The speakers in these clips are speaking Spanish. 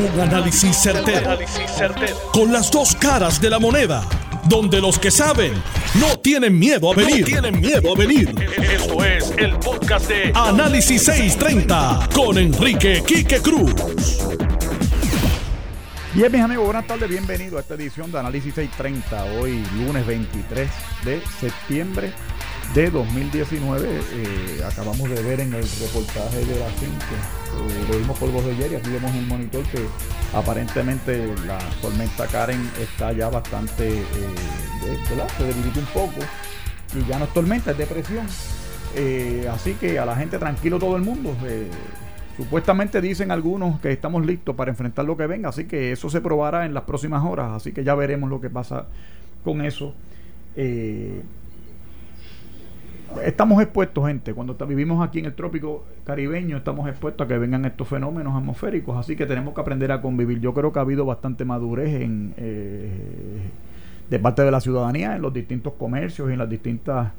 Un análisis certero, Con las dos caras de la moneda. Donde los que saben no tienen miedo a venir. tienen miedo a venir. Esto es el podcast de Análisis 630 con Enrique Quique Cruz. Bien, mis amigos, buenas tardes, bienvenidos a esta edición de Análisis 630. Hoy, lunes 23 de septiembre de 2019. Eh, acabamos de ver en el reportaje de la 5, eh, lo vimos por voz de ayer y aquí vemos en el monitor que aparentemente la tormenta Karen está ya bastante, eh. Se debilita un poco y ya no es tormenta, es depresión. así que a la gente tranquilo todo el mundo. Supuestamente dicen algunos que estamos listos para enfrentar lo que venga, así que eso se probará en las próximas horas, así que ya veremos lo que pasa con eso estamos expuestos, gente. Cuando vivimos aquí en el trópico caribeño, estamos expuestos a que vengan estos fenómenos atmosféricos. Así que tenemos que aprender a convivir. Yo creo que ha habido bastante madurez en, eh, de parte de la ciudadanía en los distintos comercios y en las distintas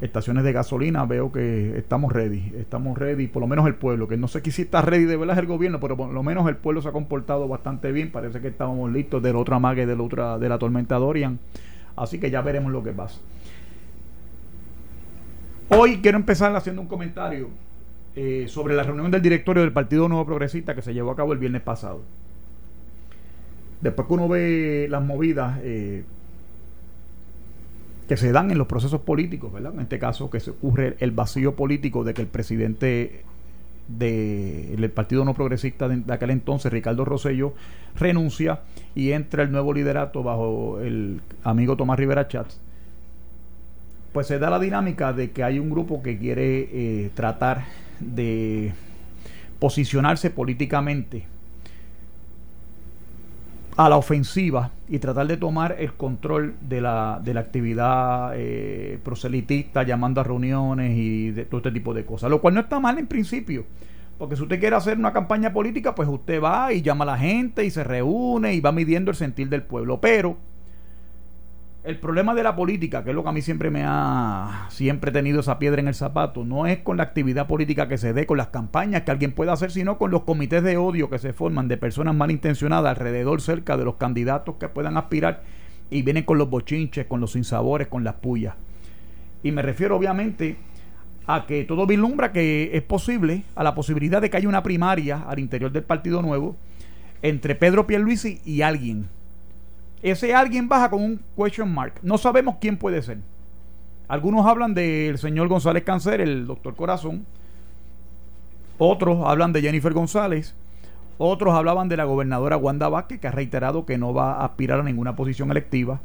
estaciones de gasolina. Veo que estamos ready. Estamos ready, por lo menos el pueblo. Que no sé si está ready de verdad el gobierno, pero por lo menos el pueblo se ha comportado bastante bien. Parece que estábamos listos del otro amague de la, otra, de la tormenta Dorian. Así que ya veremos lo que pasa. Hoy quiero empezar haciendo un comentario eh, sobre la reunión del directorio del Partido Nuevo Progresista que se llevó a cabo el viernes pasado. Después que uno ve las movidas eh, que se dan en los procesos políticos, ¿verdad? En este caso que se ocurre el vacío político de que el presidente del Partido No Progresista de, aquel entonces, Ricardo Rosello, renuncia y entra el nuevo liderato bajo el amigo Tomás Rivera Chats pues se da la dinámica de que hay un grupo que quiere eh, tratar de posicionarse políticamente a la ofensiva y tratar de tomar el control de la, de la actividad eh, proselitista, llamando a reuniones y de todo este tipo de cosas. Lo cual no está mal en principio, porque si usted quiere hacer una campaña política, pues usted va y llama a la gente y se reúne y va midiendo el sentir del pueblo. Pero el problema de la política, que es lo que a mí siempre me ha siempre tenido esa piedra en el zapato, no es con la actividad política que se dé, con las campañas que alguien pueda hacer, sino con los comités de odio que se forman de personas malintencionadas alrededor cerca de los candidatos que puedan aspirar y vienen con los bochinches, con los sinsabores, con las pullas. Y me refiero obviamente a que todo vislumbra que es posible, a la posibilidad de que haya una primaria al interior del Partido Nuevo entre Pedro Pierluisi y alguien ese alguien baja con un question mark. No sabemos quién puede ser. Algunos hablan del señor González Cáncer, el doctor Corazón. Otros hablan de Jennifer González. Otros hablaban de la gobernadora Wanda Vázquez, que ha reiterado que no va a aspirar a ninguna posición electiva.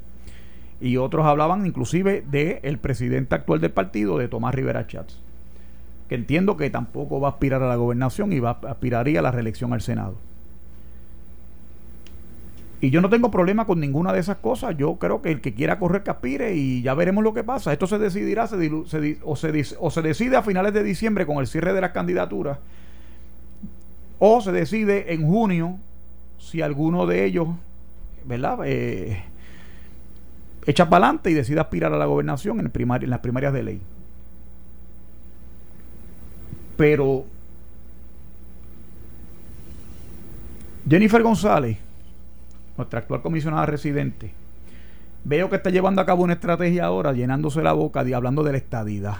Y otros hablaban inclusive de el presidente actual del partido, de Tomás Rivera Chats, que entiendo que tampoco va a aspirar a la gobernación y va, aspiraría a la reelección al Senado. Y yo no tengo problema con ninguna de esas cosas. Yo creo que el que quiera correr que aspire y ya veremos lo que pasa. Esto se decidirá se o, se, decide a finales de diciembre con el cierre de las candidaturas o se decide en junio si alguno de ellos, ¿verdad? Eh, echa para adelante y decide aspirar a la gobernación en, en las primarias de ley. Pero Jennifer González nuestra actual comisionada residente, veo que está llevando a cabo una estrategia ahora, llenándose la boca y hablando de la estadidad.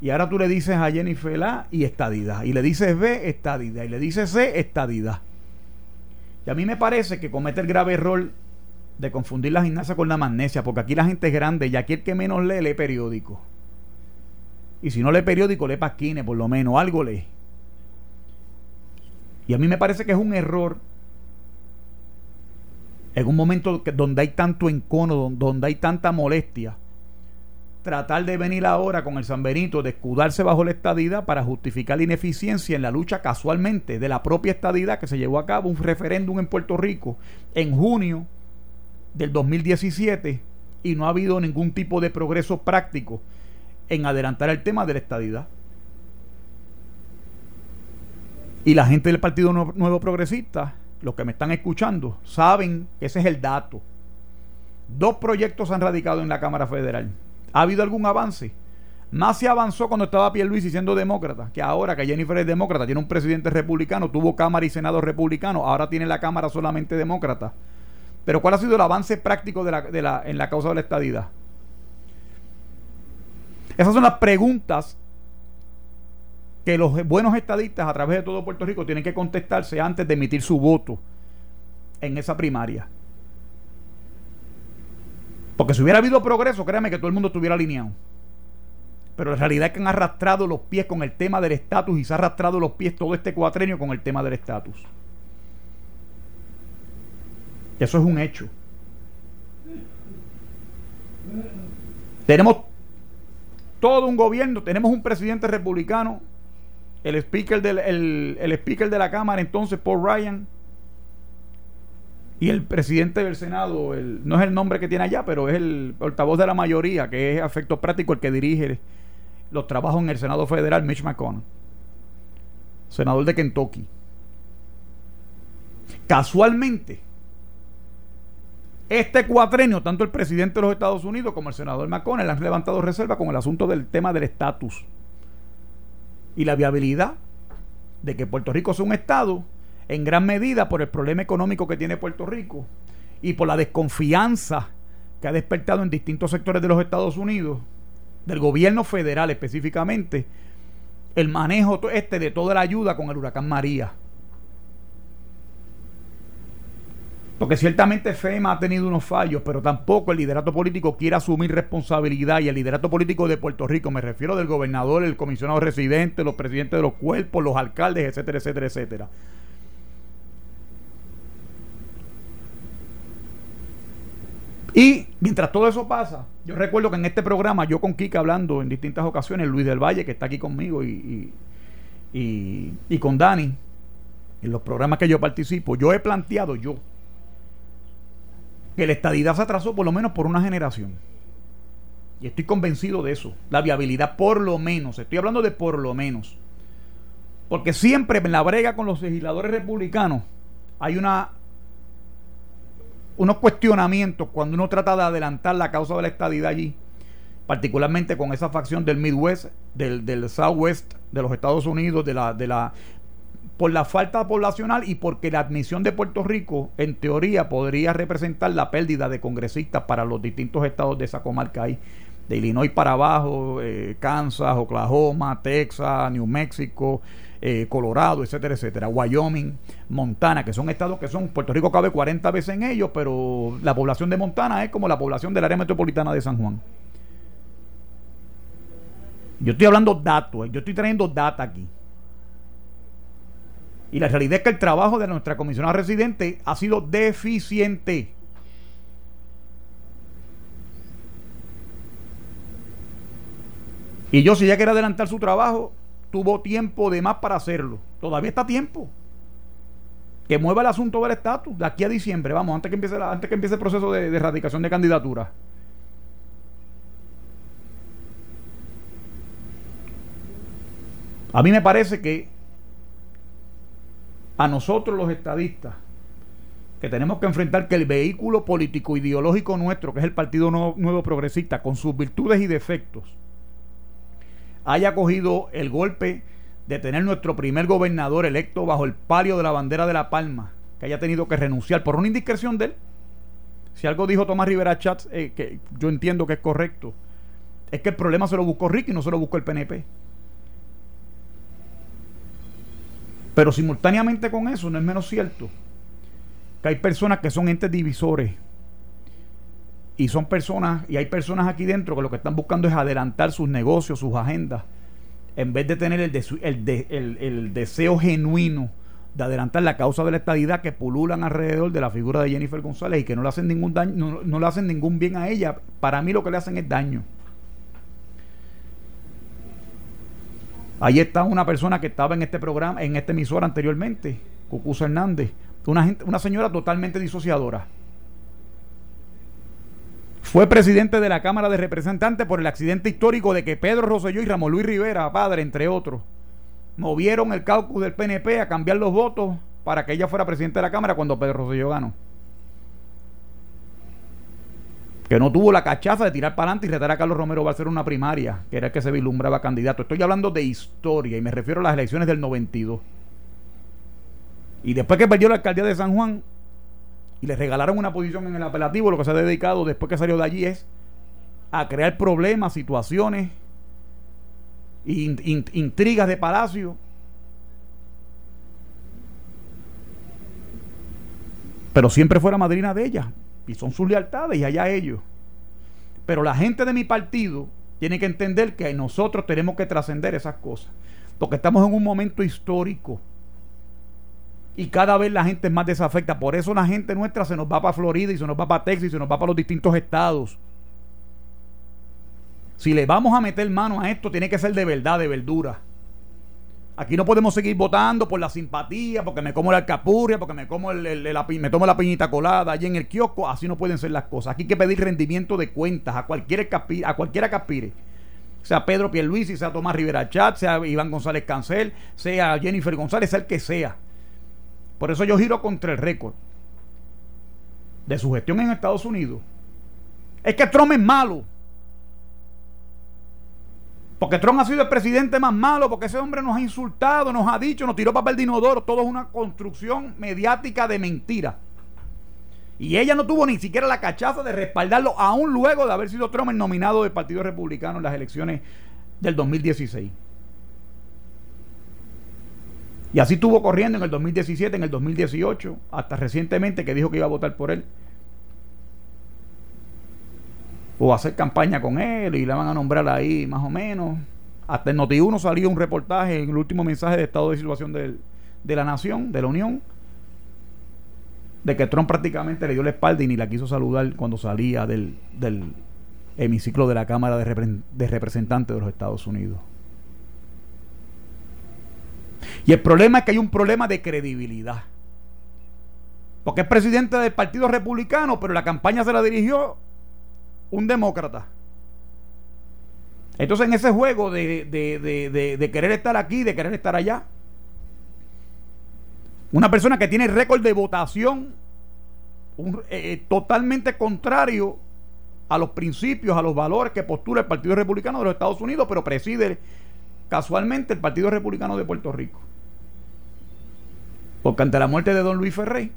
Y ahora tú le dices a Jennifer A y estadidad. Y le dices B, estadidad. Y le dices C, estadidad. Y a mí me parece que comete el grave error de confundir la gimnasia con la magnesia, porque aquí la gente es grande y aquí el que menos lee, lee periódico. Y si no lee periódico, lee pasquines, por lo menos, algo lee. Y a mí me parece que es un error en un momento donde hay tanto encono, donde hay tanta molestia, tratar de venir ahora con el San Benito, de escudarse bajo la estadidad para justificar la ineficiencia en la lucha casualmente de la propia estadidad que se llevó a cabo un referéndum en Puerto Rico en junio del 2017 y no ha habido ningún tipo de progreso práctico en adelantar el tema de la estadidad. Y la gente del Partido Nuevo Progresista los que me están escuchando, saben que ese es el dato. Dos proyectos han radicado en la Cámara Federal. ¿Ha habido algún avance? Más se avanzó cuando estaba Pierluisi siendo demócrata, que ahora que Jennifer es demócrata, tiene un presidente republicano, tuvo Cámara y Senado republicano, ahora tiene la Cámara solamente demócrata. Pero ¿cuál ha sido el avance práctico en la causa de la estadidad? Esas son las preguntas que los buenos estadistas a través de todo Puerto Rico tienen que contestarse antes de emitir su voto en esa primaria. Porque si hubiera habido progreso, créame que todo el mundo estuviera alineado. Pero la realidad es que han arrastrado los pies con el tema del estatus y se ha arrastrado los pies todo este cuatrenio con el tema del estatus. Eso es un hecho. Tenemos todo un gobierno, tenemos un presidente republicano, el speaker, del, el, speaker de la Cámara entonces, Paul Ryan, y el presidente del Senado, el, no es el nombre que tiene allá, pero es el portavoz de la mayoría, que es a efecto práctico el que dirige los trabajos en el Senado Federal, Mitch McConnell, senador de Kentucky. Casualmente, este cuatrenio, tanto el presidente de los Estados Unidos como el senador McConnell han levantado reserva con el asunto del tema del estatus y la viabilidad de que Puerto Rico sea un estado en gran medida por el problema económico que tiene Puerto Rico y por la desconfianza que ha despertado en distintos sectores de los Estados Unidos, del gobierno federal específicamente, el manejo este de toda la ayuda con el huracán María. Porque ciertamente FEMA ha tenido unos fallos, pero tampoco el liderato político quiere asumir responsabilidad y el liderato político de Puerto Rico, me refiero del gobernador, el comisionado residente, los presidentes de los cuerpos, los alcaldes, etcétera, etcétera, etcétera. Y mientras todo eso pasa, yo recuerdo que en este programa, yo con Kika hablando en distintas ocasiones, Luis del Valle, que está aquí conmigo, y, y, y con Dani, en los programas que yo participo, yo he planteado, yo, que la estadidad se atrasó por lo menos por una generación. Y estoy convencido de eso. La viabilidad por lo menos. Estoy hablando de por lo menos. Porque siempre en la brega con los legisladores republicanos hay una unos cuestionamientos cuando uno trata de adelantar la causa de la estadidad allí, particularmente con esa facción del Midwest, del, del Southwest de los Estados Unidos, de la, de la por la falta poblacional y porque la admisión de Puerto Rico, en teoría, podría representar la pérdida de congresistas para los distintos estados de esa comarca ahí, de Illinois para abajo, eh, Kansas, Oklahoma, Texas, New Mexico, eh, Colorado, etcétera, etcétera, Wyoming, Montana, que son estados que son, Puerto Rico cabe 40 veces en ellos, pero la población de Montana es como la población del área metropolitana de San Juan. Yo estoy hablando datos, yo estoy trayendo data aquí. Y la realidad es que el trabajo de nuestra comisionada residente ha sido deficiente. Y yo, si ella quiere adelantar su trabajo, tuvo tiempo de más para hacerlo. Todavía está tiempo. Que mueva el asunto del estatus de aquí a diciembre, vamos, antes que empiece, antes que empiece el proceso de, de erradicación de candidatura. A mí me parece que a nosotros los estadistas, que tenemos que enfrentar que el vehículo político ideológico nuestro, que es el Partido Nuevo, Progresista, con sus virtudes y defectos, haya cogido el golpe de tener nuestro primer gobernador electo bajo el palio de la bandera de La Palma, que haya tenido que renunciar por una indiscreción de él. Si algo dijo Tomás Rivera Chats, eh, que yo entiendo que es correcto, es que el problema se lo buscó Ricky y no se lo buscó el PNP. Pero simultáneamente con eso no es menos cierto que hay personas que son entes divisores y son personas, y hay personas aquí dentro que lo que están buscando es adelantar sus negocios, sus agendas, en vez de tener el, deseo genuino de adelantar la causa de la estadidad que pululan alrededor de la figura de Jennifer González y que no le hacen ningún daño, no, no le hacen ningún bien a ella. Para mí lo que le hacen es daño. Ahí está una persona que estaba en este programa, en este emisor anteriormente, Cucuza Hernández, una, una señora totalmente disociadora. Fue presidente de la Cámara de Representantes por el accidente histórico de que Pedro Rosselló y Ramón Luis Rivera, padre, entre otros, movieron el caucus del PNP a cambiar los votos para que ella fuera presidente de la Cámara cuando Pedro Rosselló ganó. Que no tuvo la cachaza de tirar para adelante y retar a Carlos Romero ser una primaria, que era el que se vislumbraba candidato. Estoy hablando de historia y me refiero a las elecciones del 92. Y después que perdió la alcaldía de San Juan y le regalaron una posición en el apelativo, lo que se ha dedicado después que salió de allí es a crear problemas, situaciones, intrigas de palacio. Pero siempre fuera madrina de ella. Y son sus lealtades y allá ellos. Pero la gente de mi partido tiene que entender que nosotros tenemos que trascender esas cosas. Porque estamos en un momento histórico. Y cada vez la gente es más desafecta. Por eso la gente nuestra se nos va para Florida y se nos va para Texas y se nos va para los distintos estados. Si le vamos a meter mano a esto, tiene que ser de verdad, de verdura. Aquí no podemos seguir votando por la simpatía, porque me como la alcapurria, porque me como el, me tomo la piñita colada allí en el kiosco. Así no pueden ser las cosas. Aquí hay que pedir rendimiento de cuentas a cualquiera que a cualquiera que aspire. Sea Pedro Pierluisi, sea Tomás Rivera Chat, sea Iván González Cancel, sea Jennifer González, sea el que sea. Por eso yo giro contra el récord de su gestión en Estados Unidos. Es que Trump es malo. Porque Trump ha sido el presidente más malo, porque ese hombre nos ha insultado, nos ha dicho, nos tiró papel de inodoro, todo es una construcción mediática de mentira. Y ella no tuvo ni siquiera la cachaza de respaldarlo, aún luego de haber sido Trump el nominado del Partido Republicano en las elecciones del 2016. Y así estuvo corriendo en el 2017, en el 2018, hasta recientemente que dijo que iba a votar por él o hacer campaña con él y le van a nombrar ahí más o menos. Hasta en Noti1 salió un reportaje en el último mensaje de estado de situación de la nación, de la Unión, de que Trump prácticamente le dio la espalda y ni la quiso saludar cuando salía del, del hemiciclo de la Cámara de, de Representantes de los Estados Unidos. Y el problema es que hay un problema de credibilidad. Porque es presidente del Partido Republicano, pero la campaña se la dirigió un demócrata. Entonces en ese juego de, de, querer estar aquí, de querer estar allá, una persona que tiene récord de votación eh, eh, totalmente contrario a los principios, a los valores que postula el Partido Republicano de los Estados Unidos, pero preside casualmente el Partido Republicano de Puerto Rico. Porque ante la muerte de don Luis Ferrey,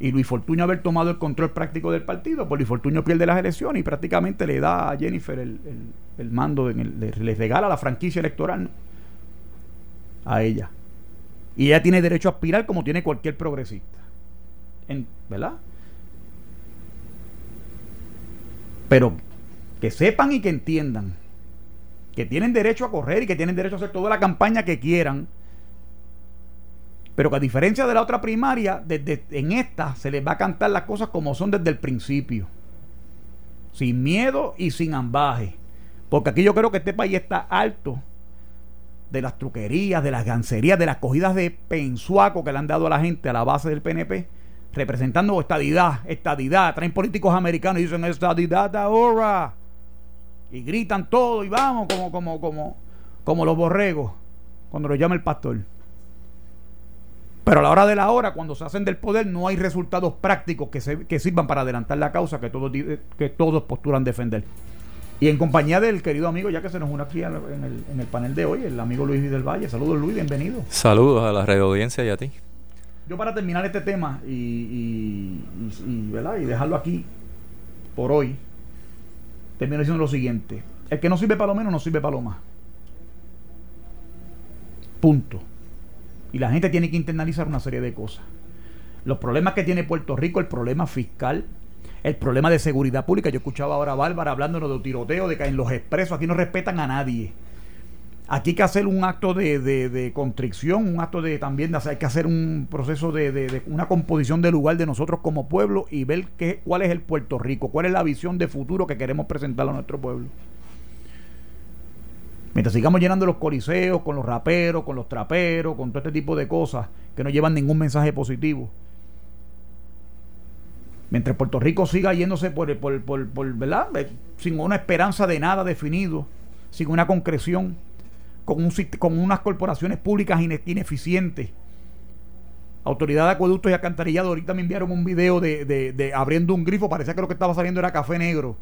y Luis Fortuño haber tomado el control práctico del partido, pues Luis Fortuño pierde las elecciones y prácticamente le da a Jennifer el, mando, en el, le, regala la franquicia electoral a ella. Y ella tiene derecho a aspirar como tiene cualquier progresista. ¿Verdad? Pero que sepan y que entiendan que tienen derecho a correr y que tienen derecho a hacer toda la campaña que quieran pero que a diferencia de la otra primaria, desde en esta se les va a cantar las cosas como son desde el principio. Sin miedo y sin ambaje. Porque aquí yo creo que este país está alto de las truquerías, de las gancerías, de las cogidas de pensuaco que le han dado a la gente a la base del PNP, representando estadidad, estadidad. Traen políticos americanos y dicen estadidad ahora. Y gritan todo y vamos como, como, como, como los borregos cuando lo llama el pastor. Pero a la hora de la hora, cuando se hacen del poder, no hay resultados prácticos que, se, que sirvan para adelantar la causa que todos, que todos postulan defender. Y en compañía del querido amigo, ya que se nos une aquí en el, en el panel de hoy, el amigo Luis del Valle. Saludos Luis, bienvenido. Saludos a la radio audiencia y a ti. Yo para terminar este tema y, y, y, ¿verdad? y dejarlo aquí por hoy, termino diciendo lo siguiente. El que no sirve para lo menos no sirve para lo más. Punto. Y la gente tiene que internalizar una serie de cosas. Los problemas que tiene Puerto Rico, el problema fiscal, el problema de seguridad pública. Yo escuchaba ahora a Bárbara hablándonos de tiroteo, de que en los expresos aquí no respetan a nadie. Aquí hay que hacer un acto de, de, constricción, un acto de también, hay que hacer un proceso de, de, una composición del lugar de nosotros como pueblo y ver qué, cuál es el Puerto Rico, cuál es la visión de futuro que queremos presentar a nuestro pueblo. Mientras sigamos llenando los coliseos con los raperos, con los traperos, con todo este tipo de cosas que no llevan ningún mensaje positivo. Mientras Puerto Rico siga yéndose por, por, por, por ¿verdad? Eh, sin una esperanza de nada definido, sin una concreción, con, un, con unas corporaciones públicas ineficientes, Autoridad de Acueductos y Alcantarillado, ahorita me enviaron un video de, de, abriendo un grifo, parecía que lo que estaba saliendo era café negro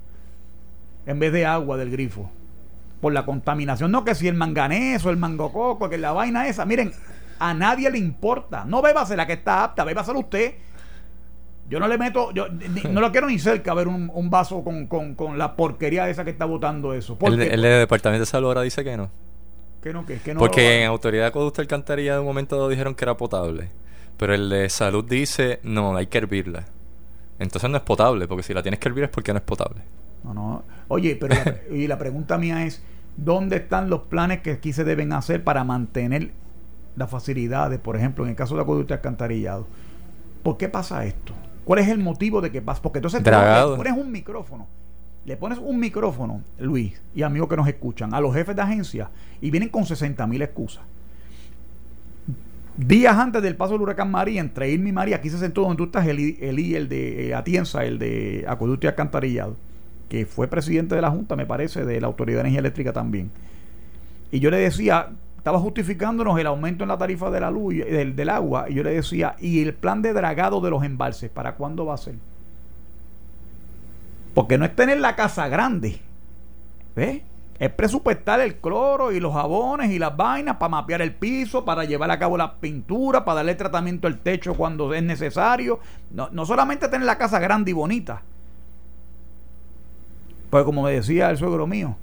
en vez de agua del grifo. Por la contaminación, no que si el manganeso, el mangococo, que la vaina esa, miren, a nadie le importa. No bébase la que está apta, bébasela usted. Yo no le meto, yo no lo quiero ni cerca ver un, un vaso con, con, con, la porquería esa que está votando eso. El, el, Departamento de Salud ahora dice que no. Que no, que, no Porque en Autoridad de Acueducto Alcantarilla de un momento dijeron que era potable. Pero el de salud dice, no, hay que hervirla. Entonces no es potable, porque si la tienes que hervir es porque no es potable. No, no. Oye, pero y la pregunta mía es, ¿dónde están los planes que aquí se deben hacer para mantener las facilidades, por ejemplo, en el caso de acueducto alcantarillado? ¿Por qué pasa esto? ¿Cuál es el motivo de que pasa? Porque entonces tú pones un micrófono, le pones un micrófono, Luis, y amigos que nos escuchan, a los jefes de agencia y vienen con 60 mil excusas días antes del paso del huracán María, entre Irma y María, aquí se sentó donde tú estás, el, el, el de eh, Atienza, el de Acueducto y Alcantarillado, que fue presidente de la Junta, me parece, de la Autoridad de Energía Eléctrica también. Y yo le decía, estaba justificándonos el aumento en la tarifa de la luz, del, del agua, y yo le decía, ¿y el plan de dragado de los embalses, para cuándo va a ser? Porque no es tener la casa grande, ¿ves? es presupuestar el cloro y los jabones y las vainas para mapear el piso, para llevar a cabo la pintura, para darle tratamiento al techo cuando es necesario. No, no solamente tener la casa grande y bonita. Pues como me decía el suegro mío,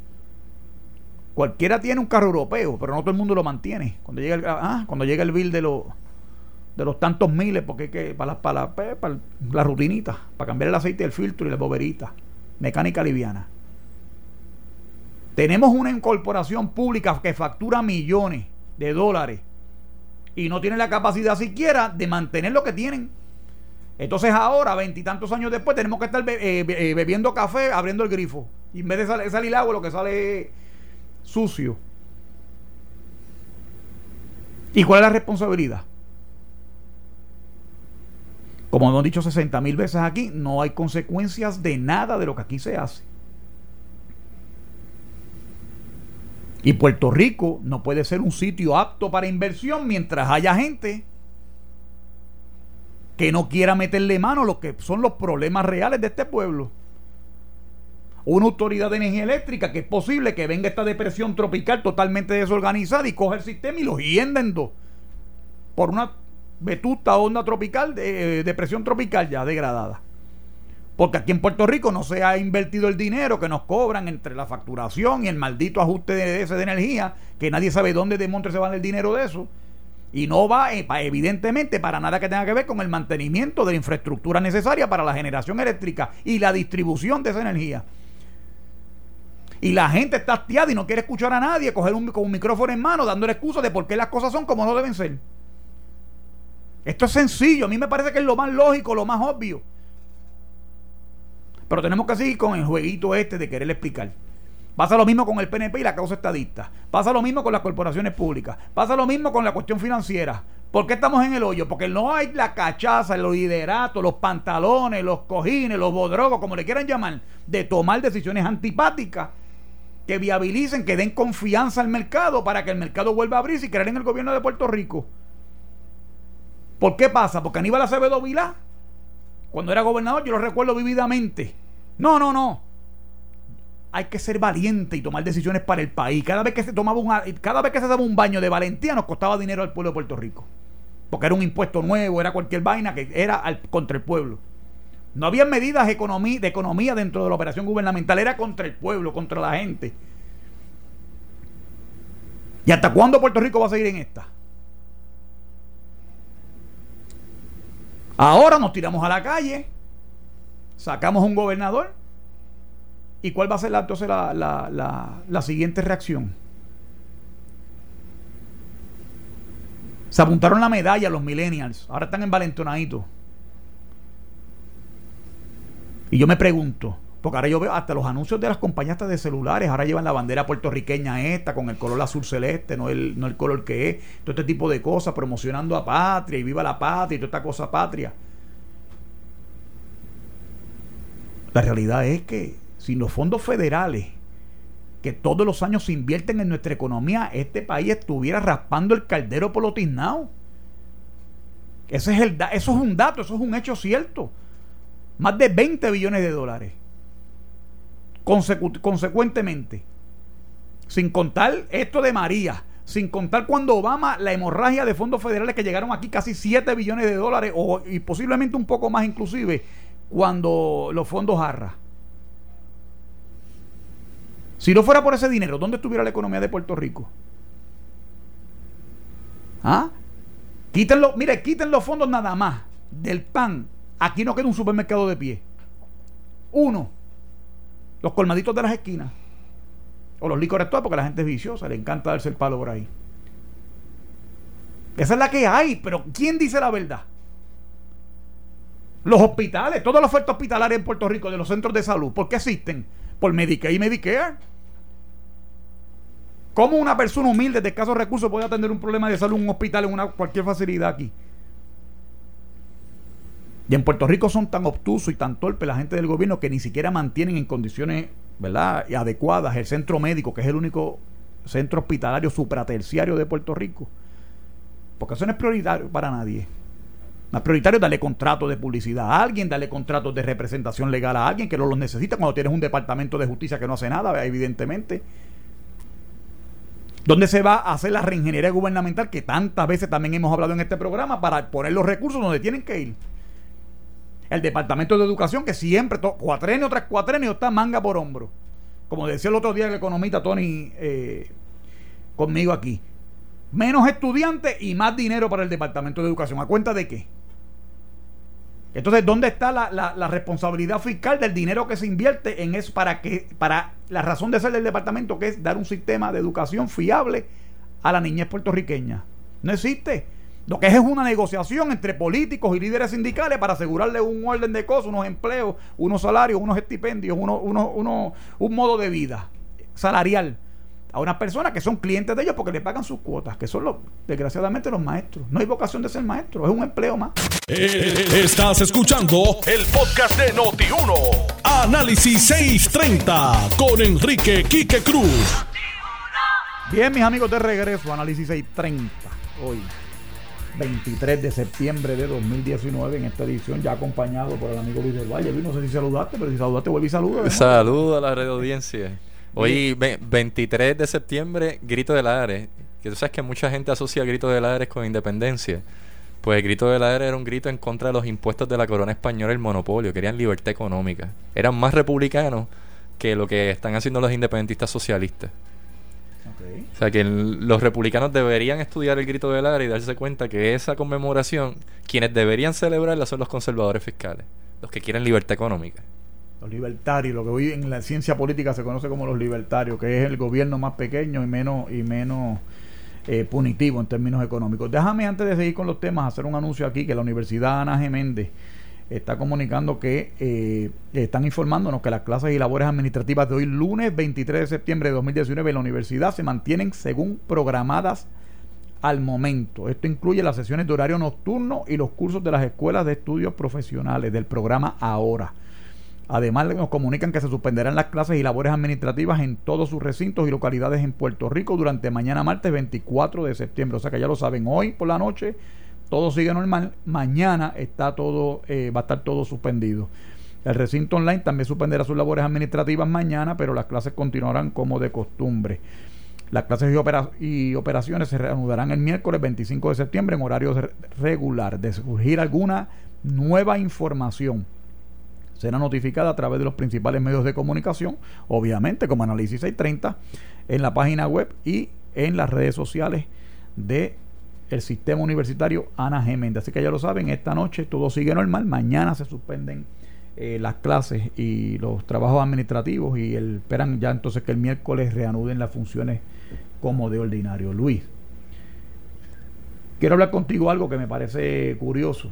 cualquiera tiene un carro europeo, pero no todo el mundo lo mantiene. Cuando llega el, ah, cuando llega el bill de los de los tantos miles, porque que para, para, para, para la rutinita, para cambiar el aceite del filtro y la boberita, mecánica liviana. Tenemos una incorporación pública que factura millones de dólares y no tiene la capacidad siquiera de mantener lo que tienen. Entonces ahora, veintitantos años después, tenemos que estar eh, eh, bebiendo café, abriendo el grifo. Y en vez de salir, agua, lo que sale sucio. ¿Y cuál es la responsabilidad? Como hemos dicho 60 mil veces aquí, no hay consecuencias de nada de lo que aquí se hace. Y Puerto Rico no puede ser un sitio apto para inversión mientras haya gente que no quiera meterle mano a lo que son los problemas reales de este pueblo. Una autoridad de energía eléctrica que es posible que venga esta depresión tropical totalmente desorganizada y coja el sistema y lo hienda en dos. Por una vetusta onda tropical, eh, depresión tropical ya degradada. Porque aquí en Puerto Rico no se ha invertido el dinero que nos cobran entre la facturación y el maldito ajuste de ese de energía, que nadie sabe dónde de Montre se va el dinero de eso. Y no va, eh, evidentemente, para nada que tenga que ver con el mantenimiento de la infraestructura necesaria para la generación eléctrica y la distribución de esa energía. Y la gente está hastiada y no quiere escuchar a nadie, coger un, con un micrófono en mano, dándole excusas de por qué las cosas son como no deben ser. Esto es sencillo, a mí me parece que es lo más lógico, lo más obvio. Pero tenemos que seguir con el jueguito este de querer explicar. Pasa lo mismo con el PNP y la causa estadista. Pasa lo mismo con las corporaciones públicas. Pasa lo mismo con la cuestión financiera. ¿Por qué estamos en el hoyo? Porque no hay la cachaza, los lideratos, los pantalones, los cojines, los bodrogos, como le quieran llamar, de tomar decisiones antipáticas que viabilicen, que den confianza al mercado para que el mercado vuelva a abrirse y creer en el gobierno de Puerto Rico. ¿Por qué pasa? Porque Aníbal Acevedo Vilá cuando era gobernador, yo lo recuerdo vividamente. No, no, no. Hay que ser valiente y tomar decisiones para el país. Cada vez que se tomaba un, cada vez que se daba un baño de valentía nos costaba dinero al pueblo de Puerto Rico. Porque era un impuesto nuevo, era cualquier vaina que era contra el pueblo. No había medidas de economía dentro de la operación gubernamental, era contra el pueblo, contra la gente. ¿Y hasta cuándo Puerto Rico va a seguir en esta? Ahora nos tiramos a la calle, sacamos un gobernador. ¿Y cuál va a ser la, entonces la, la, la, siguiente reacción? Se apuntaron la medalla los millennials. Ahora están envalentonaditos. Y yo me pregunto, porque ahora yo veo hasta los anuncios de las compañías de celulares, ahora llevan la bandera puertorriqueña esta, con el color azul celeste, no el, no el color que es, todo este tipo de cosas, promocionando a patria y viva la patria y toda esta cosa patria. La realidad es que sin los fondos federales que todos los años se invierten en nuestra economía, este país estuviera raspando el caldero por lo tiznado. Ese es el, eso es un dato, eso es un hecho cierto. Más de 20 billones de dólares. consecuentemente. Sin contar esto de María. Sin contar cuando Obama, la hemorragia de fondos federales que llegaron aquí casi 7 billones de dólares o, y posiblemente un poco más inclusive cuando los fondos Arra. Si no fuera por ese dinero, ¿dónde estuviera la economía de Puerto Rico? ¿Ah? Quítenlo, mire, quiten los fondos nada más del pan. Aquí no queda un supermercado de pie. Uno, los colmaditos de las esquinas. O los licores porque la gente es viciosa, le encanta darse el palo por ahí. Esa es la que hay, pero ¿quién dice la verdad? Los hospitales, toda la oferta hospitalaria en Puerto Rico de los centros de salud, ¿por qué existen? Por Medicaid y Medicare. ¿Cómo una persona humilde de escasos recursos puede atender un problema de salud en un hospital, en una, cualquier facilidad aquí? Y en Puerto Rico son tan obtusos y tan torpes la gente del gobierno que ni siquiera mantienen en condiciones ¿verdad? adecuadas el centro médico, que es el único centro hospitalario supraterciario de Puerto Rico. Porque eso no es prioritario para nadie. Es prioritario darle contratos de publicidad a alguien, darle contratos de representación legal a alguien que no los necesita cuando tienes un departamento de justicia que no hace nada, evidentemente. ¿Dónde se va a hacer la reingeniería gubernamental que tantas veces también hemos hablado en este programa para poner los recursos donde tienen que ir? El Departamento de Educación que siempre, cuatrenio tras cuatrenio, está manga por hombro. Como decía el otro día el economista Tony eh, conmigo aquí. Menos estudiantes y más dinero para el Departamento de Educación. ¿A cuenta de qué? Entonces, ¿dónde está la, responsabilidad fiscal del dinero que se invierte en eso para que, para la razón de ser del departamento, que es dar un sistema de educación fiable a la niñez puertorriqueña? No existe. Lo que es es una negociación entre políticos y líderes sindicales para asegurarle un orden de cosas, unos empleos, unos salarios, unos estipendios, uno, uno, un modo de vida salarial a unas personas que son clientes de ellos porque le pagan sus cuotas, que son los, desgraciadamente los maestros. No hay vocación de ser maestro, es un empleo más. Eh, estás escuchando el podcast de Noti1. Análisis 630 con Enrique Quique Cruz. Bien, mis amigos, de regreso, Análisis 630. Hoy, 23 de septiembre de 2019, en esta edición, ya acompañado por el amigo Luis del Valle. no sé si saludaste, pero si saludaste, vuelve y saluda. Saludo a la red audiencia. Hoy, 23 de septiembre, Grito de la Ares. Que tú sabes que mucha gente asocia Grito de la Ares con independencia. Pues el Grito de la era un grito en contra de los impuestos de la corona española y el monopolio. Querían libertad económica. Eran más republicanos que lo que están haciendo los independentistas socialistas. O sea que los republicanos deberían estudiar el grito de la y darse cuenta que esa conmemoración, quienes deberían celebrarla son los conservadores fiscales, los que quieren libertad económica libertarios, lo que hoy en la ciencia política se conoce como los libertarios, que es el gobierno más pequeño y menos y menos eh, punitivo en términos económicos. Déjame antes de seguir con los temas hacer un anuncio aquí que la Universidad Ana Geméndez está comunicando que eh, están informándonos que las clases y labores administrativas de hoy, lunes 23 de septiembre de 2019, en la universidad se mantienen según programadas al momento. Esto incluye las sesiones de horario nocturno y los cursos de las escuelas de estudios profesionales del programa Ahora. Además, nos comunican que se suspenderán las clases y labores administrativas en todos sus recintos y localidades en Puerto Rico durante mañana martes 24 de septiembre. O sea que ya lo saben, hoy por la noche todo sigue normal, mañana está todo, eh, va a estar todo suspendido. El recinto online también suspenderá sus labores administrativas mañana, pero las clases continuarán como de costumbre. Las clases y, operaciones se reanudarán el miércoles 25 de septiembre en horario regular. De surgir alguna nueva información será notificada a través de los principales medios de comunicación, obviamente como Análisis 630, en la página web y en las redes sociales de sistema universitario Ana Geméndez. Así que ya lo saben, esta noche todo sigue normal, mañana se suspenden eh, las clases y los trabajos administrativos y esperan ya entonces que el miércoles reanuden las funciones como de ordinario. Luis, quiero hablar contigo algo que me parece curioso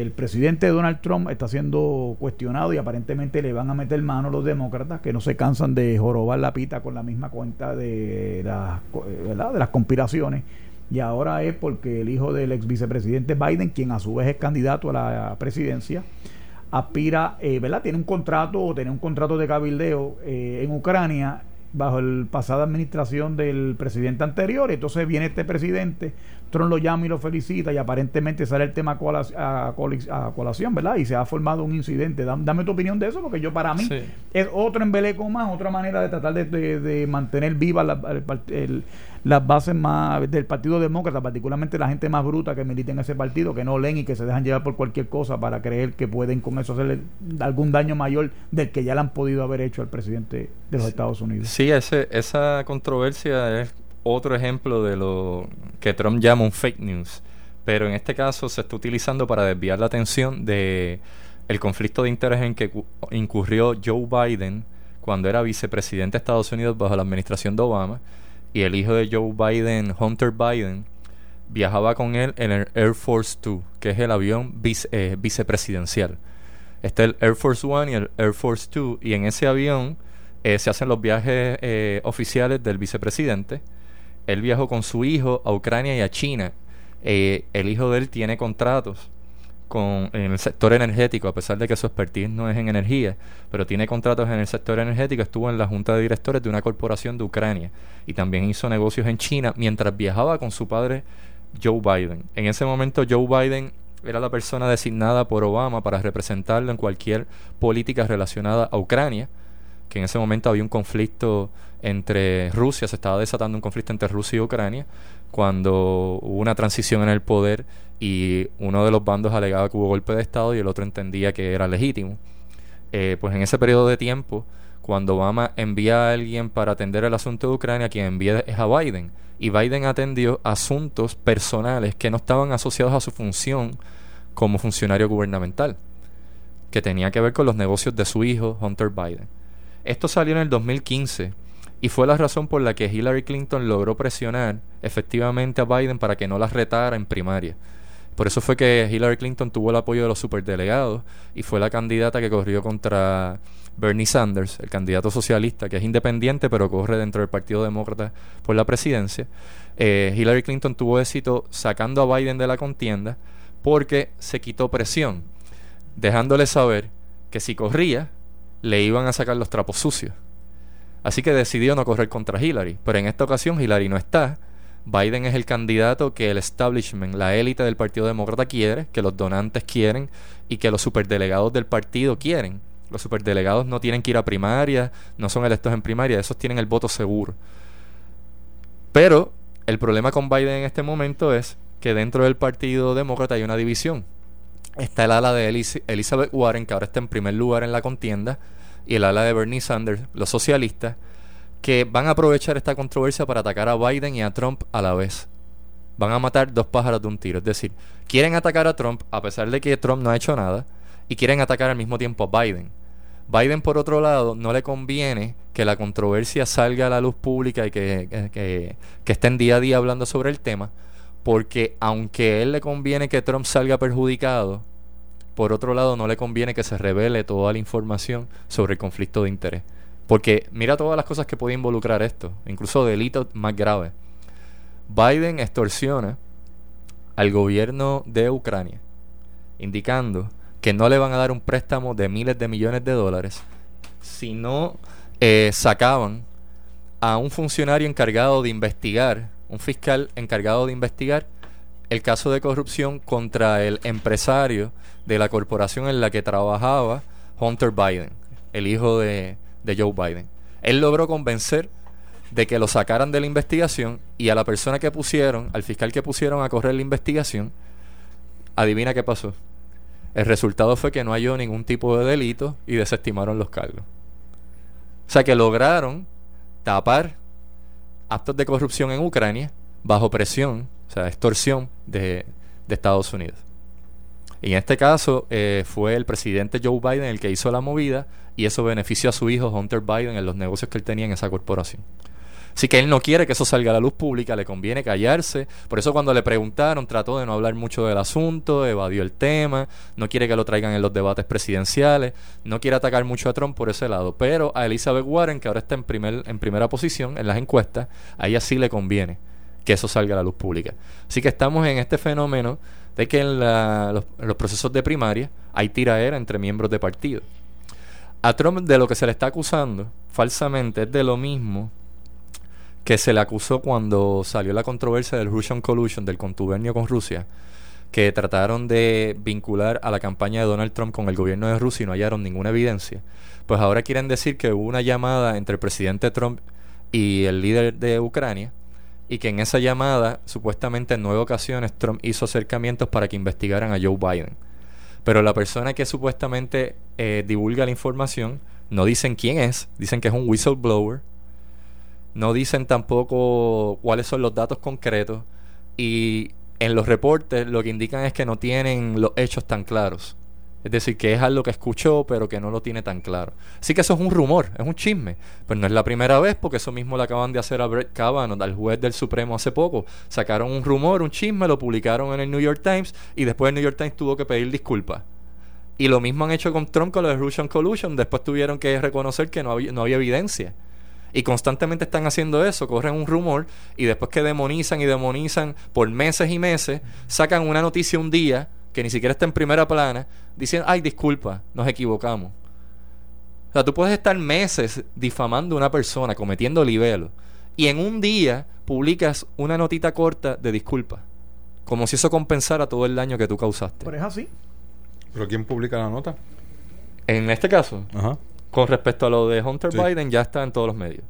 el presidente Donald Trump está siendo cuestionado y aparentemente le van a meter mano los demócratas que no se cansan de jorobar la pita con la misma cuenta de, de las conspiraciones. Y ahora es porque el hijo del ex vicepresidente Biden, quien a su vez es candidato a la presidencia, aspira, eh, ¿verdad? Tiene un contrato o tiene un contrato de cabildeo eh, en Ucrania bajo el pasada administración del presidente anterior. Entonces viene este presidente, Trump lo llama y lo felicita y aparentemente sale el tema a, colación, ¿verdad? Y se ha formado un incidente. Dame, tu opinión de eso, porque yo para mí es otro embeleco más, otra manera de tratar de, mantener viva las bases más del Partido Demócrata, particularmente la gente más bruta que milita en ese partido, que no leen y que se dejan llevar por cualquier cosa para creer que pueden con eso hacerle algún daño mayor del que ya le han podido haber hecho al presidente de los Estados Unidos. Sí, ese, esa controversia es otro ejemplo de lo que Trump llama un fake news. Pero en este caso se está utilizando para desviar la atención de el conflicto de interés en que incurrió Joe Biden cuando era vicepresidente de Estados Unidos bajo la administración de Obama y el hijo de Joe Biden, Hunter Biden, viajaba con él en el Air Force Two, que es el avión eh, vicepresidencial. Está el Air Force One y el Air Force Two, y en ese avión eh, se hacen los viajes eh, oficiales del vicepresidente él viajó con su hijo a Ucrania y a China. Eh, el hijo de él tiene contratos con, en el sector energético, a pesar de que su expertise no es en energía, pero tiene contratos en el sector energético. Estuvo en la junta de directores de una corporación de Ucrania y también hizo negocios en China mientras viajaba con su padre Joe Biden. En ese momento Joe Biden era la persona designada por Obama para representarlo en cualquier política relacionada a Ucrania que en ese momento había un conflicto entre Rusia, se estaba desatando un conflicto entre Rusia y Ucrania, cuando hubo una transición en el poder y uno de los bandos alegaba que hubo golpe de Estado y el otro entendía que era legítimo. Eh, pues en ese periodo de tiempo, cuando Obama envía a alguien para atender el asunto de Ucrania, quien envía es a Biden. Y Biden atendió asuntos personales que no estaban asociados a su función como funcionario gubernamental, que tenía que ver con los negocios de su hijo, Hunter Biden. Esto salió en el 2015 y fue la razón por la que Hillary Clinton logró presionar efectivamente a Biden para que no la retara en primaria. Por eso fue que Hillary Clinton tuvo el apoyo de los superdelegados y fue la candidata que corrió contra Bernie Sanders, el candidato socialista, que es independiente pero corre dentro del Partido Demócrata por la presidencia. Eh, Hillary Clinton tuvo éxito sacando a Biden de la contienda porque se quitó presión, dejándole saber que si corría, le iban a sacar los trapos sucios. Así que decidió no correr contra Hillary. Pero en esta ocasión Hillary no está. Biden es el candidato que el establishment, la élite del Partido Demócrata quiere, que los donantes quieren y que los superdelegados del partido quieren. Los superdelegados no tienen que ir a primaria, no son electos en primaria, esos tienen el voto seguro. Pero el problema con Biden en este momento es que dentro del Partido Demócrata hay una división está el ala de Elizabeth Warren, que ahora está en primer lugar en la contienda, y el ala de Bernie Sanders, los socialistas, que van a aprovechar esta controversia para atacar a Biden y a Trump a la vez. Van a matar dos pájaros de un tiro. Es decir, quieren atacar a Trump a pesar de que Trump no ha hecho nada, y quieren atacar al mismo tiempo a Biden. Biden, por otro lado, no le conviene que la controversia salga a la luz pública y que, que, que estén día a día hablando sobre el tema, porque aunque a él le conviene que Trump salga perjudicado, por otro lado no le conviene que se revele toda la información sobre el conflicto de interés. Porque mira todas las cosas que puede involucrar esto, incluso delitos más graves. Biden extorsiona al gobierno de Ucrania, indicando que no le van a dar un préstamo de miles de millones de dólares si no eh, sacaban a un funcionario encargado de investigar un fiscal encargado de investigar el caso de corrupción contra el empresario de la corporación en la que trabajaba Hunter Biden, el hijo de, Joe Biden. Él logró convencer de que lo sacaran de la investigación y a la persona que pusieron, al fiscal que pusieron a correr la investigación, adivina qué pasó. El resultado fue que no halló ningún tipo de delito y desestimaron los cargos. O sea que lograron tapar actos de corrupción en Ucrania bajo presión, extorsión de, Estados Unidos. Y en este caso eh, fue el presidente Joe Biden el que hizo la movida y eso benefició a su hijo Hunter Biden en los negocios que él tenía en esa corporación. Así que él no quiere que eso salga a la luz pública, le conviene callarse. Por eso cuando le preguntaron trató de no hablar mucho del asunto, evadió el tema, no quiere que lo traigan en los debates presidenciales, no quiere atacar mucho a Trump por ese lado. Pero a Elizabeth Warren, que ahora está en, primer, en primera posición en las encuestas, a ella sí le conviene que eso salga a la luz pública. Así que estamos en este fenómeno de que en, los, en los procesos de primaria hay tiraera entre miembros de partido. A Trump de lo que se le está acusando falsamente es de lo mismo que se le acusó cuando salió la controversia del Russian Collusion, del contubernio con Rusia, que trataron de vincular a la campaña de Donald Trump con el gobierno de Rusia y no hallaron ninguna evidencia. Pues ahora quieren decir que hubo una llamada entre el presidente Trump y el líder de Ucrania y que en esa llamada supuestamente en nueve ocasiones Trump hizo acercamientos para que investigaran a Joe Biden. Pero la persona que supuestamente eh, divulga la información no dicen quién es, dicen que es un whistleblower, no dicen tampoco cuáles son los datos concretos y en los reportes lo que indican es que no tienen los hechos tan claros. Es decir, que es algo que escuchó, pero que no lo tiene tan claro. Así que eso es un rumor, es un chisme. Pero no es la primera vez, porque eso mismo le acaban de hacer a Brett Kavanaugh, al juez del Supremo, hace poco. Sacaron un rumor, un chisme, lo publicaron en el New York Times y después el New York Times tuvo que pedir disculpas. Y lo mismo han hecho con Trump con lo de Russian Collusion. Después tuvieron que reconocer que no había, no había evidencia. Y constantemente están haciendo eso, corren un rumor y después que demonizan y demonizan por meses y meses, sacan una noticia un día que ni siquiera está en primera plana, diciendo, ay, disculpa, nos equivocamos. O sea, tú puedes estar meses difamando a una persona, cometiendo libelo, y en un día publicas una notita corta de disculpa, como si eso compensara todo el daño que tú causaste. Pero es así. ¿Pero quién publica la nota? En este caso, Ajá. con respecto a lo de Hunter Sí. Biden, ya está en todos los medios.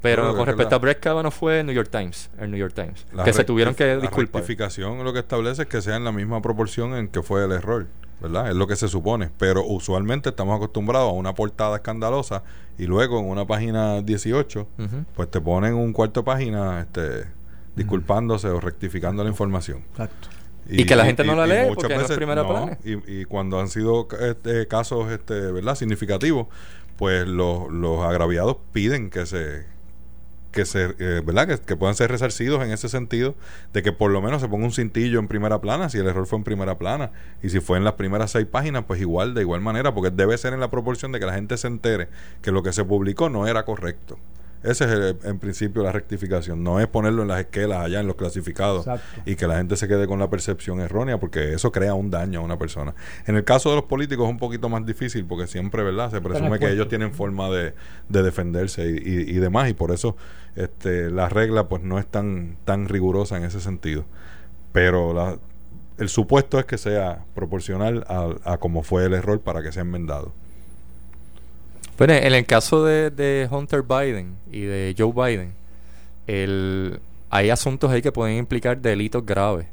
Pero Bueno, con respecto la- a Brett Kavanaugh fue el New York Times, el New York Times, La que se tuvieron que La disculpar. rectificación lo que establece es que sea en la misma proporción en que fue el error, ¿verdad? Es lo que se supone. Pero usualmente estamos acostumbrados a una portada escandalosa y luego en una página 18, Ujú. pues te ponen un cuarto de página este, disculpándose o rectificando la información. Exacto. Y que la gente no la lee muchas porque no es primera plana. Y, y cuando han sido este, casos este, ¿verdad? significativos, pues los, los agraviados piden que se que se eh, verdad que, que puedan ser resarcidos en ese sentido de que por lo menos se ponga un cintillo en primera plana si el error fue en primera plana. Y si fue en las primeras seis páginas pues igual de igual manera porque debe ser en la proporción de que la gente se entere que lo que se publicó no era correcto ese es el- en principio la rectificación no es ponerlo en las esquelas allá en los clasificados Exacto. y que la gente se quede con la percepción errónea porque eso crea un daño a una persona. En el caso de los políticos es un poquito más difícil porque siempre, ¿verdad? Se presume que ellos tienen forma de, de defenderse y, y- y demás y por eso este, la regla pues no es tan, tan rigurosa en ese sentido. Pero la- el supuesto es que sea proporcional a, a cómo fue el error para que sea enmendado. Bueno, en el caso de, Hunter Biden y de Joe Biden, el, hay asuntos ahí que pueden implicar delitos graves.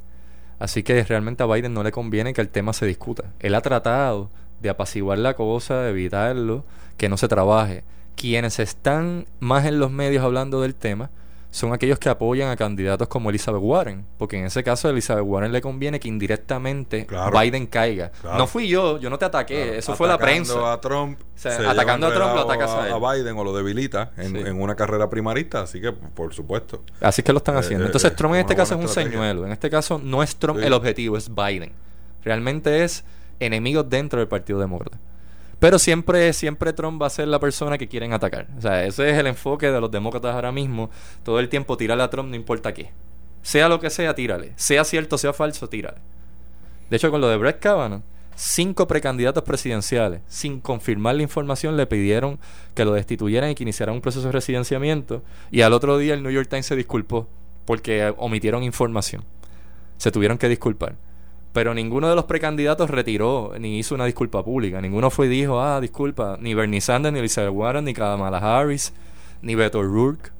Así que realmente a Biden no le conviene que el tema se discuta. Él ha tratado de apaciguar la cosa, de evitarlo, que no se trabaje. Quienes están más en los medios hablando del tema son aquellos que apoyan a candidatos como Elizabeth Warren, porque en ese caso a Elizabeth Warren le conviene que indirectamente Claro. Biden caiga. Claro. No fui yo, yo no te ataqué, Claro, eso fue la prensa. a Trump, sea, se atacando a Trump, lo atacas a él. a Biden o lo debilita en, Sí. en una carrera primarista, así que por supuesto. Así es que lo están Eh, haciendo. eh, Entonces eh, Trump en este caso es un estrategia. señuelo. En este caso no es Trump Sí. el objetivo, es Biden. Realmente es enemigos dentro del Partido Demócrata. Pero siempre, siempre Trump va a ser la persona que quieren atacar. O sea, ese es el enfoque de los demócratas ahora mismo. Todo el tiempo tirarle a Trump no importa qué. Sea lo que sea, tírale. Sea cierto, sea falso, tírale. De hecho, con lo de Brett Kavanaugh, cinco precandidatos presidenciales, sin confirmar la información, le pidieron que lo destituyeran y que iniciaran un proceso de residenciamiento. Y al otro día el New York Times se disculpó porque omitieron información. Se tuvieron que disculpar. Pero ninguno de los precandidatos retiró ni hizo una disculpa pública. Ninguno fue y dijo, ah, disculpa. Ni Bernie Sanders, ni Elizabeth Warren, ni Kamala Harris, ni Beto O'Rourke.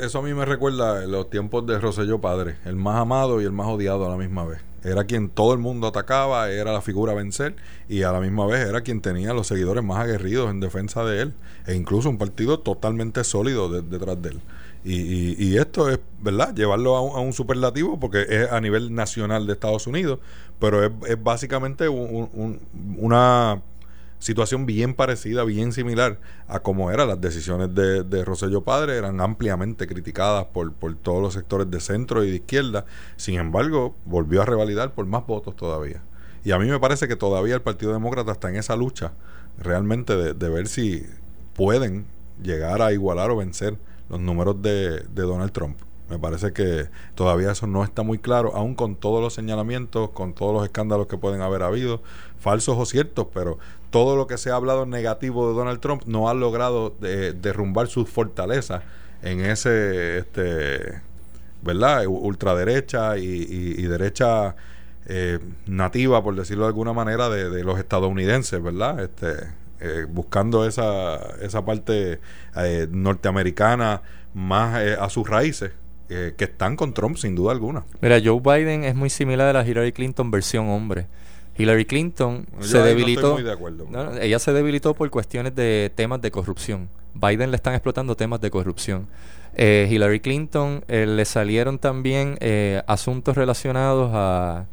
Eso a mí me recuerda los tiempos de Rosselló padre, el más amado y el más odiado a la misma vez. Era quien todo el mundo atacaba, era la figura a vencer y a la misma vez era quien tenía los seguidores más aguerridos en defensa de él e incluso un partido totalmente sólido de- detrás de él. Y, y- esto es, ¿verdad? Llevarlo a un, a un superlativo porque es a nivel nacional de Estados Unidos, pero es, es básicamente un- un- una situación bien parecida, bien similar a como eran las decisiones de, de Rosselló Padre, eran ampliamente criticadas por, todos los sectores de centro y de izquierda, sin embargo, volvió a revalidar por más votos todavía. Y a mí me parece que todavía el Partido Demócrata está en esa lucha realmente de ver si pueden llegar a igualar o vencer los números de, de Donald Trump. Me parece que todavía eso no está muy claro, aún con todos los señalamientos, con todos los escándalos que pueden haber habido, falsos o ciertos, pero todo lo que se ha hablado negativo de Donald Trump no ha logrado eh, derrumbar sus fortalezas en ese, este, ¿verdad? Ultraderecha y, y, derecha eh, nativa, por decirlo de alguna manera, de, los estadounidenses, ¿verdad? Este, eh, buscando esa, esa parte norteamericana más a sus raíces que están con Trump sin duda alguna. Mira, Joe Biden es muy similar a la Hillary Clinton versión hombre. Hillary Clinton se debilitó. ella se debilitó por cuestiones de temas de corrupción. Biden le están explotando temas de corrupción. Eh, Hillary Clinton eh, le salieron también eh, asuntos relacionados a,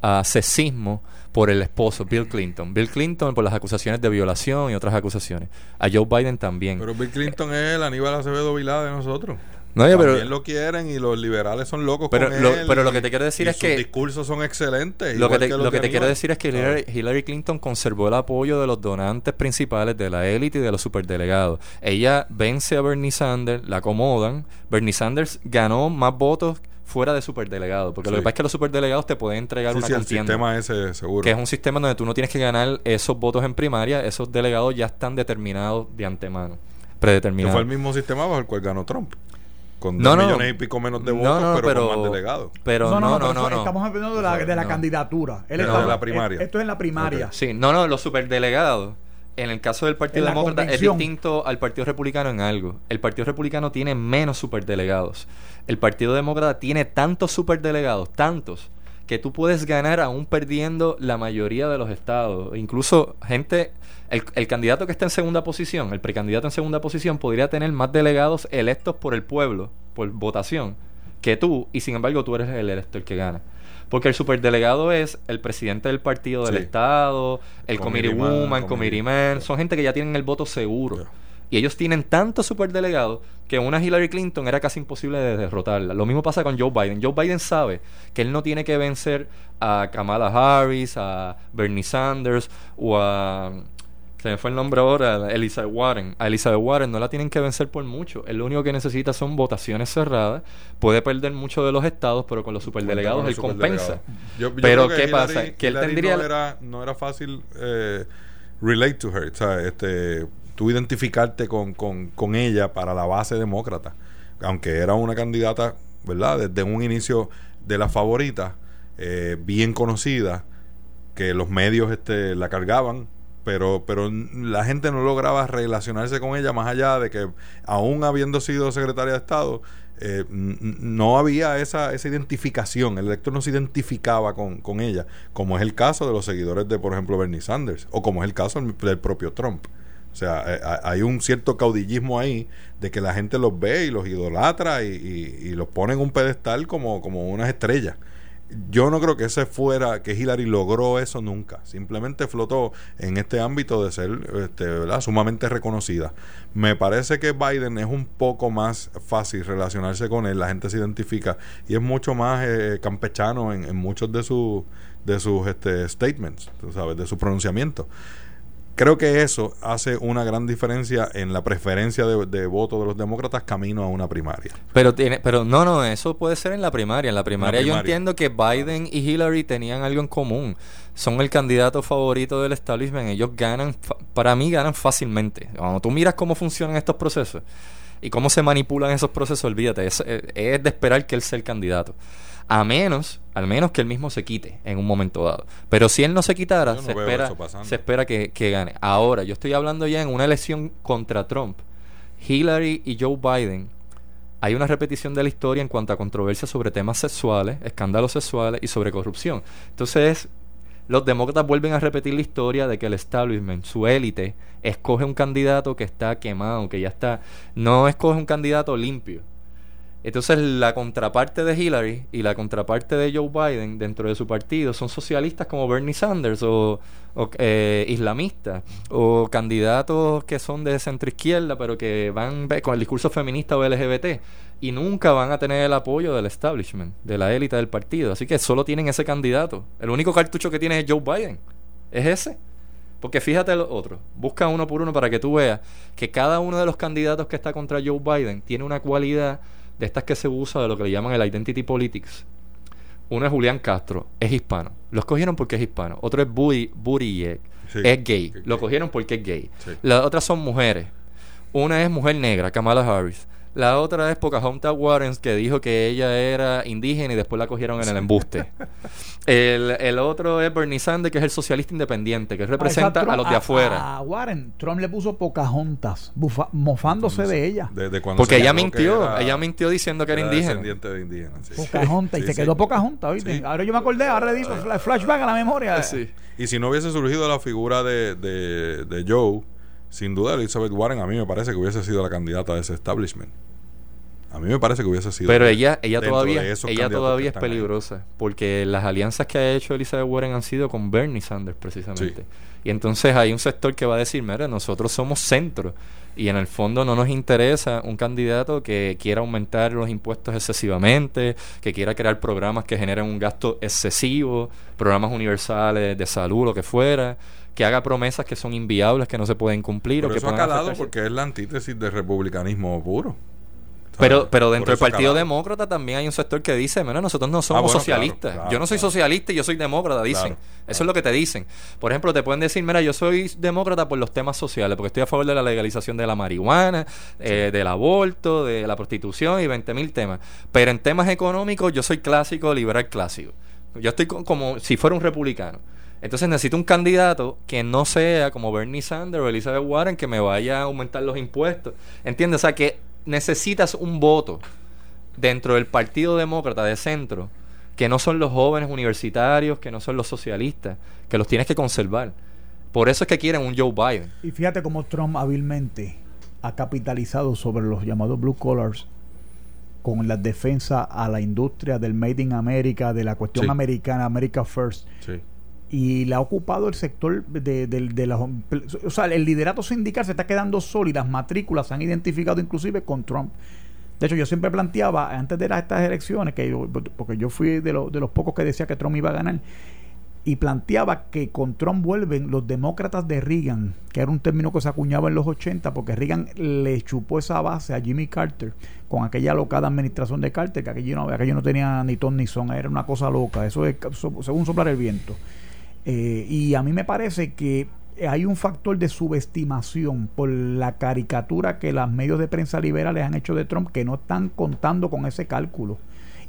a sexismo por el esposo, Bill Clinton. Bill Clinton por las acusaciones de violación y otras acusaciones. A Joe Biden también. Pero Bill Clinton es el Aníbal Acevedo Vilá de nosotros. No, También lo quieren y los liberales son locos pero con lo, Pero lo que te quiero decir es que... Sus discursos son excelentes. Lo que te, lo que te quiero decir es que Hillary, Clinton conservó el apoyo de los donantes principales de la élite y de los superdelegados. Ella vence a Bernie Sanders, la acomodan. Bernie Sanders ganó más votos fuera de superdelegado. Porque lo que pasa es que los superdelegados te pueden entregar una sí, el sistema ese, seguro. Que es un sistema donde tú no tienes que ganar esos votos en primaria. Esos delegados ya están determinados de antemano. Predeterminados. fue el mismo sistema bajo el cual ganó Trump con dos millones y pico menos de votos, pero, con más delegados. Pero no, no, no, Estamos hablando de la, de la candidatura. de la primaria. Esto es en la primaria. Sí, no, no, los superdelegados. En el caso del Partido Demócrata es distinto al Partido Republicano en algo. El Partido Republicano tiene menos superdelegados. El Partido Demócrata tiene tantos superdelegados, tantos, que tú puedes ganar aún perdiendo la mayoría de los estados. Incluso gente el, candidato que está en segunda posición, el precandidato en segunda posición, podría tener más delegados electos por el pueblo, por votación, que tú, y sin embargo tú eres el elector que gana. Porque el superdelegado es el presidente del partido del Estado, el committee, woman, committee man, son gente que ya tienen el voto seguro. Y ellos tienen tantos superdelegados que una Hillary Clinton era casi imposible de derrotarla. Lo mismo pasa con Joe Biden. Joe Biden sabe que él no tiene que vencer a Kamala Harris, a Bernie Sanders o a se me fue el nombre ahora, Elizabeth Warren. A Elizabeth Warren no la tienen que vencer por mucho. Él lo único que necesita son votaciones cerradas. Puede perder mucho de los estados, pero con los superdelegados él compensa. pero ¿qué pasa? Que él tendría... No era, no era fácil eh, relate to her. Este, tú identificarte con, con, con ella para la base demócrata. Aunque era una candidata, ¿verdad? Desde un inicio de la favorita, eh, bien conocida, que los medios este, la cargaban pero, pero la gente no lograba relacionarse con ella más allá de que, aún habiendo sido secretaria de Estado, eh, no había esa, esa identificación, el elector no se identificaba con, con, ella, como es el caso de los seguidores de, por ejemplo, Bernie Sanders, o como es el caso del propio Trump. O sea, eh, hay un cierto caudillismo ahí de que la gente los ve y los idolatra y, los pone en un pedestal como, como unas estrellas yo no creo que ese fuera, que Hillary logró eso nunca. Simplemente flotó en este ámbito de ser este, ¿verdad? sumamente reconocida. Me parece que Biden es un poco más fácil relacionarse con él, la gente se identifica y es mucho más eh, campechano en, muchos de, sus de sus este, statements, tú sabes, de su pronunciamiento creo que eso hace una gran diferencia en la preferencia de, voto de los demócratas camino a una primaria. Pero tiene, pero no, no, eso puede ser en la primaria. En la primaria, yo entiendo que Biden y Hillary tenían algo en común. Son el candidato favorito del establishment. Ellos ganan, para mí ganan fácilmente. Cuando tú miras cómo funcionan estos procesos y cómo se manipulan esos procesos, olvídate, es, es de esperar que él sea el candidato. A menos, al menos que él mismo se quite en un momento dado. Pero si él no se quitara, se, espera, se espera que, que gane. Ahora, yo estoy hablando ya en una elección contra Trump. Hillary y Joe Biden hay una repetición de la historia en cuanto a controversias sobre temas sexuales, escándalos sexuales y sobre corrupción. Entonces, los demócratas vuelven a repetir la historia de que el establishment, su élite, escoge un candidato que está quemado, que ya está, no escoge un candidato limpio. Entonces la contraparte de Hillary y la contraparte de Joe Biden dentro de su partido son socialistas como Bernie Sanders o, eh, islamistas o candidatos que son de centro izquierda pero que van con el discurso feminista o LGBT y nunca van a tener el apoyo del establishment, de la élite del partido. Así que solo tienen ese candidato. El único cartucho que tiene es Joe Biden. Es ese. Porque fíjate los otros, busca uno por uno para que tú veas que cada uno de los candidatos que está contra Joe Biden tiene una cualidad de estas que se usa de lo que le llaman el identity politics. Uno es Julián Castro, es hispano. Los cogieron porque es hispano. Otro es Buttigieg, es gay. Lo cogieron porque es gay. Las otras son mujeres. Una es mujer negra, Kamala Harris. La otra es Pocahontas Warren, que dijo que ella era indígena y después la cogieron en el embuste. el, otro es Bernie Sanders, que es el socialista independiente, que representa a, los de afuera. A, Warren, Trump le puso Pocahontas, mofándose de ella. Porque ella mintió, ella mintió diciendo que era, indígena. De indígena Pocahontas, y se quedó Pocahontas, ¿viste? Ahora yo me acordé, ahora le digo flashback a la memoria. Y si no hubiese surgido la figura de, de, de Joe sin duda Elizabeth Warren a mí me parece que hubiese sido la candidata de ese establishment. A mí me parece que hubiese sido. Pero ella, ella todavía, ella todavía es peligrosa. Porque las alianzas que ha hecho Elizabeth Warren han sido con Bernie Sanders, precisamente. Y entonces hay un sector que va a decir: Mira, nosotros somos centro. Y en el fondo no nos interesa un candidato que quiera aumentar los impuestos excesivamente, que quiera crear programas que generen un gasto excesivo, programas universales de salud, lo que fuera que haga promesas que son inviables, que no se pueden cumplir. o que eso ha calado porque es la antítesis del republicanismo puro. Pero, pero dentro del Partido Demócrata también hay un sector que dice, bueno, nosotros no somos ah, socialistas. yo no soy socialista y yo soy demócrata, dicen. Eso es lo que te dicen. Por ejemplo, te pueden decir, mira, yo soy demócrata por los temas sociales, porque estoy a favor de la legalización de la marihuana, eh, del aborto, de la prostitución y 20 mil temas. Pero en temas económicos yo soy clásico, liberal clásico. Yo estoy como si fuera un republicano. Entonces necesito un candidato que no sea como Bernie Sanders o Elizabeth Warren que me vaya a aumentar los impuestos. ¿Entiendes? O sea que necesitas un voto dentro del Partido Demócrata de centro que no son los jóvenes universitarios, que no son los socialistas, que los tienes que conservar. Por eso es que quieren un Joe Biden. Y fíjate cómo Trump hábilmente ha capitalizado sobre los llamados blue collars con la defensa a la industria del Made in America, de la cuestión americana, America First. Sí y le ha ocupado el sector de, de, las... O sea, el liderato sindical se está quedando solo y las matrículas se han identificado inclusive con Trump. De hecho, yo siempre planteaba, antes de estas elecciones, que porque yo fui de, de los pocos que decía que Trump iba a ganar, y planteaba que con Trump vuelven los demócratas de Reagan, que era un término que se acuñaba en los 80, porque Reagan le chupó esa base a Jimmy Carter con aquella locada administración de Carter, que aquello no, aquello no tenía ni ton ni son, era una cosa loca, eso es según soplar el viento. Eh, y a mí me parece que hay un factor de subestimación por la caricatura que los medios de prensa liberales han hecho de Trump que no están contando con ese cálculo.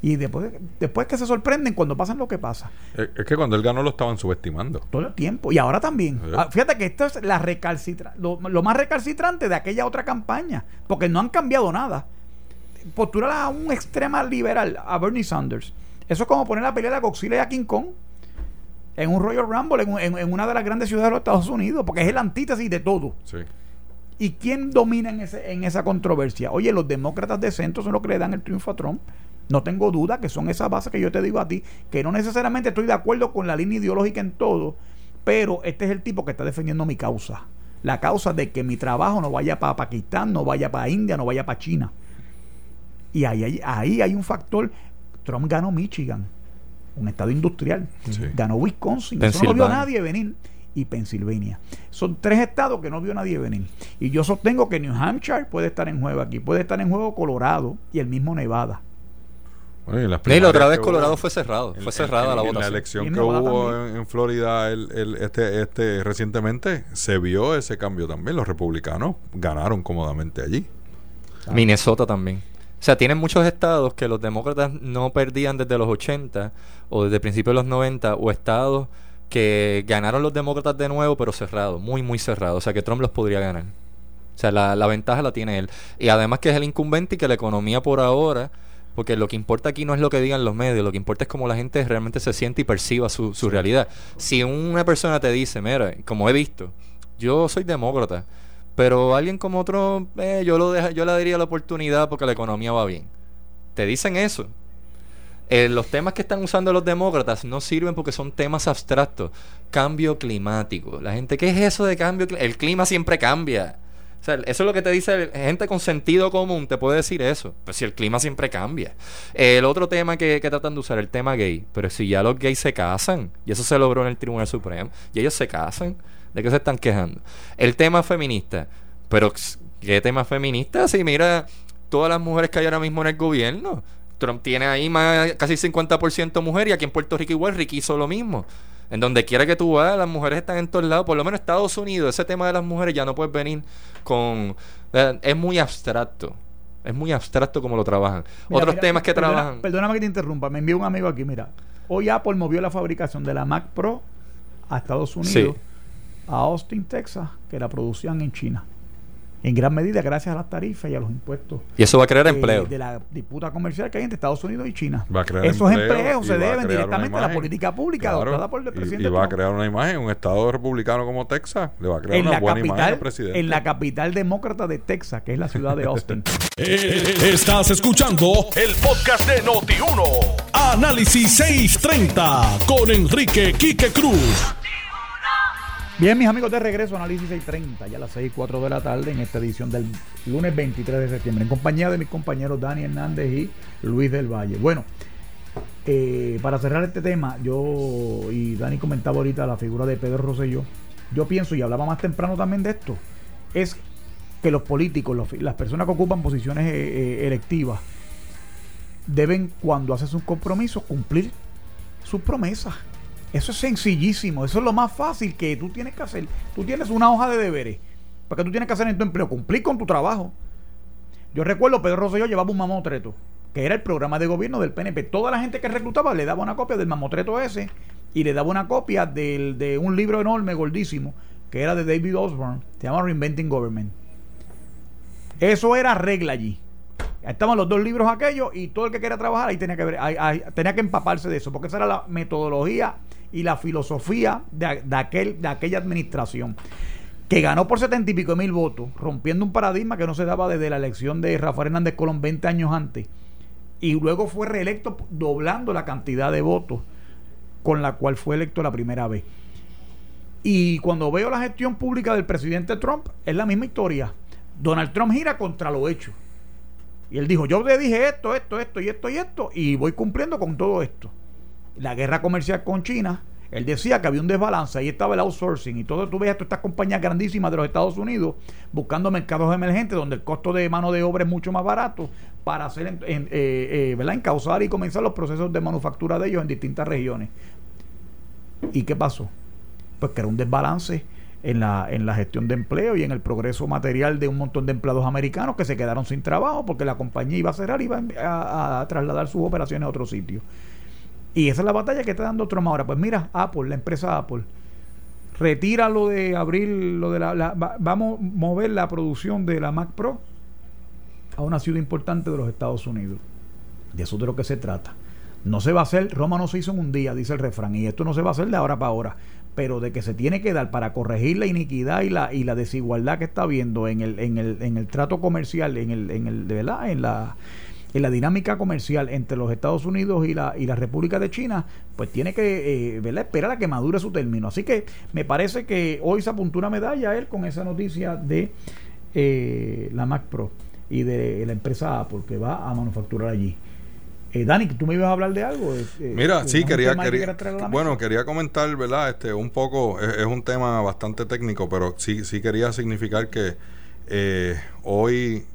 Y después, después que se sorprenden cuando pasan lo que pasa. Es que cuando él ganó lo estaban subestimando. Todo el tiempo. Y ahora también. Ah, fíjate que esto es la recalcitra lo, más recalcitrante de aquella otra campaña. Porque no han cambiado nada. Postular a un extrema liberal, a Bernie Sanders. Eso es como poner la pelea a Godzilla y a King Kong en un Royal Rumble en, una de las grandes ciudades de los Estados Unidos, porque es el antítesis de todo. ¿Y quién domina en, ese, en esa controversia? Oye, los demócratas de centro son los que le dan el triunfo a Trump. No tengo duda que son esas bases que yo te digo a ti, que no necesariamente estoy de acuerdo con la línea ideológica en todo, pero este es el tipo que está defendiendo mi causa. La causa de que mi trabajo no vaya para Pakistán, no vaya para India, no vaya para China. Y ahí, ahí, ahí hay un factor. Trump ganó Michigan un estado industrial. Ganó Wisconsin, eso no vio nadie venir. Y Pensilvania. Son tres estados que no vio nadie venir. Y yo sostengo que New Hampshire puede estar en juego aquí, puede estar en juego Colorado y el mismo Nevada. Bueno, la otra vez Colorado fue cerrado, fue cerrada la votación. En la elección que hubo en, Florida el, este, este recientemente se vio ese cambio también. Los republicanos ganaron cómodamente allí. Minnesota también. O sea, tienen muchos estados que los demócratas no perdían desde los 80 o desde principios de los 90 o estados que ganaron los demócratas de nuevo pero cerrados, muy muy cerrados. O sea, que Trump los podría ganar. O sea, la, la ventaja la tiene él. Y además que es el incumbente y que la economía por ahora porque lo que importa aquí no es lo que digan los medios, lo que importa es cómo la gente realmente se siente y perciba su, su realidad. Si una persona te dice, mira, como he visto, yo soy demócrata, pero alguien como otro, eh, yo, lo deja, yo le daría la oportunidad porque la economía va bien. Te dicen eso. Eh, los temas que están usando los demócratas no sirven porque son temas abstractos. Cambio climático. La gente, ¿qué es eso de cambio climático? El clima siempre cambia. Eso es lo que te dice gente con sentido común, te puede decir eso. Pues si el clima siempre cambia. el otro tema que, que, tratan de usar, el tema gay. Pero si ya los gays se casan, y eso se logró en el Tribunal Supremo, y ellos se casan, ¿De qué se están quejando? El tema feminista. Pero, ¿qué tema feminista? Si mira, todas las mujeres que hay ahora mismo en el gobierno. Trump tiene ahí más, casi 50% mujer y aquí en Puerto Rico igual Ricky hizo lo mismo. En donde quiera que tú vayas, las mujeres están en todos lados. Por lo menos Estados Unidos, ese tema de las mujeres ya no puedes venir con... Es muy abstracto. Es muy abstracto como lo trabajan. Otros temas que trabajan... Perdóname que te interrumpa. Me envió un amigo aquí, mira. Hoy Apple movió la fabricación de la Mac Pro a Estados Unidos, a Austin, Texas, que la producían en China en gran medida gracias a las tarifas y a los impuestos. Y eso va a crear empleo. De la disputa comercial que hay entre Estados Unidos y China. Va a crear Esos empleos se deben directamente a la política pública adoptada por el presidente. Y, va a crear una imagen, un estado republicano como Texas, le va a crear una buena imagen al presidente. En la capital demócrata de Texas, que es la ciudad de Austin. Estás escuchando el podcast de Noti1. Análisis 630 con Enrique Quique Cruz. Bien, mis amigos, de regreso Análisis 630, ya a las 6 y 4 de la tarde en esta edición del lunes 23 de septiembre, en compañía de mis compañeros Dani Hernández y Luis del Valle. Bueno, eh, para cerrar este tema, yo y Dani comentaba ahorita la figura de Pedro Rosselló. Yo pienso, y hablaba más temprano también de esto, es que los políticos, las personas que ocupan posiciones eh, eh, electivas, deben, cuando hacen sus compromisos, cumplir sus promesas. Eso es sencillísimo, eso es lo más fácil que tú tienes que hacer. Tú tienes una hoja de deberes, porque tú tienes que hacer en tu empleo, cumplir con tu trabajo. Yo recuerdo, Pedro Rosselló llevaba un mamotreto, que era el programa de gobierno del PNP. Toda la gente que reclutaba le daba una copia del mamotreto ese y le daba una copia de un libro enorme, gordísimo, que era de David Osborne, se llama Reinventing Government. Eso era regla allí. Estaban los dos libros aquellos y todo el que quería trabajar ahí tenía que ver, tenía que empaparse de eso, porque esa era la metodología y la filosofía de, aquel, de aquella administración que ganó por setenta y pico mil votos, rompiendo un paradigma que no se daba desde la elección de Rafael Hernández Colón 20 años antes, y luego fue reelecto doblando la cantidad de votos con la cual fue electo la primera vez. Y cuando veo la gestión pública del presidente Trump, es la misma historia. Donald Trump gira contra lo hecho. Y él dijo, yo le dije esto, esto, esto y esto y esto, y voy cumpliendo con todo esto la guerra comercial con China, él decía que había un desbalance, ahí estaba el outsourcing y todo, tú ves todas estas compañías grandísimas de los Estados Unidos buscando mercados emergentes donde el costo de mano de obra es mucho más barato para hacer, en, eh, eh, encauzar y comenzar los procesos de manufactura de ellos en distintas regiones. ¿Y qué pasó? Pues que era un desbalance en la, en la gestión de empleo y en el progreso material de un montón de empleados americanos que se quedaron sin trabajo porque la compañía iba a cerrar y iba a trasladar sus operaciones a otro sitio. Y esa es la batalla que está dando Trump ahora. Pues mira, Apple, la empresa Apple, retira lo de abrir, lo de la, vamos a mover la producción de la Mac Pro a una ciudad importante de los Estados Unidos. De eso es de lo que se trata. No se va a hacer, Roma no se hizo en un día, dice el refrán, y esto no se va a hacer de ahora para ahora, pero de que se tiene que dar para corregir la iniquidad y la, y la desigualdad que está habiendo en el, en el, en el trato comercial, en el, en el, de verdad, en la en la dinámica comercial entre los Estados Unidos y la, y la República de China, pues tiene que eh, esperar a que madure su término. Así que me parece que hoy se apuntó una medalla él con esa noticia de eh, la Mac Pro y de la empresa Apple que va a manufacturar allí. Eh, Dani, tú me ibas a hablar de algo. Eh, Mira, sí, quería, bueno, quería comentar, ¿verdad? Este, un poco, es, un tema bastante técnico, pero sí, sí quería significar que hoy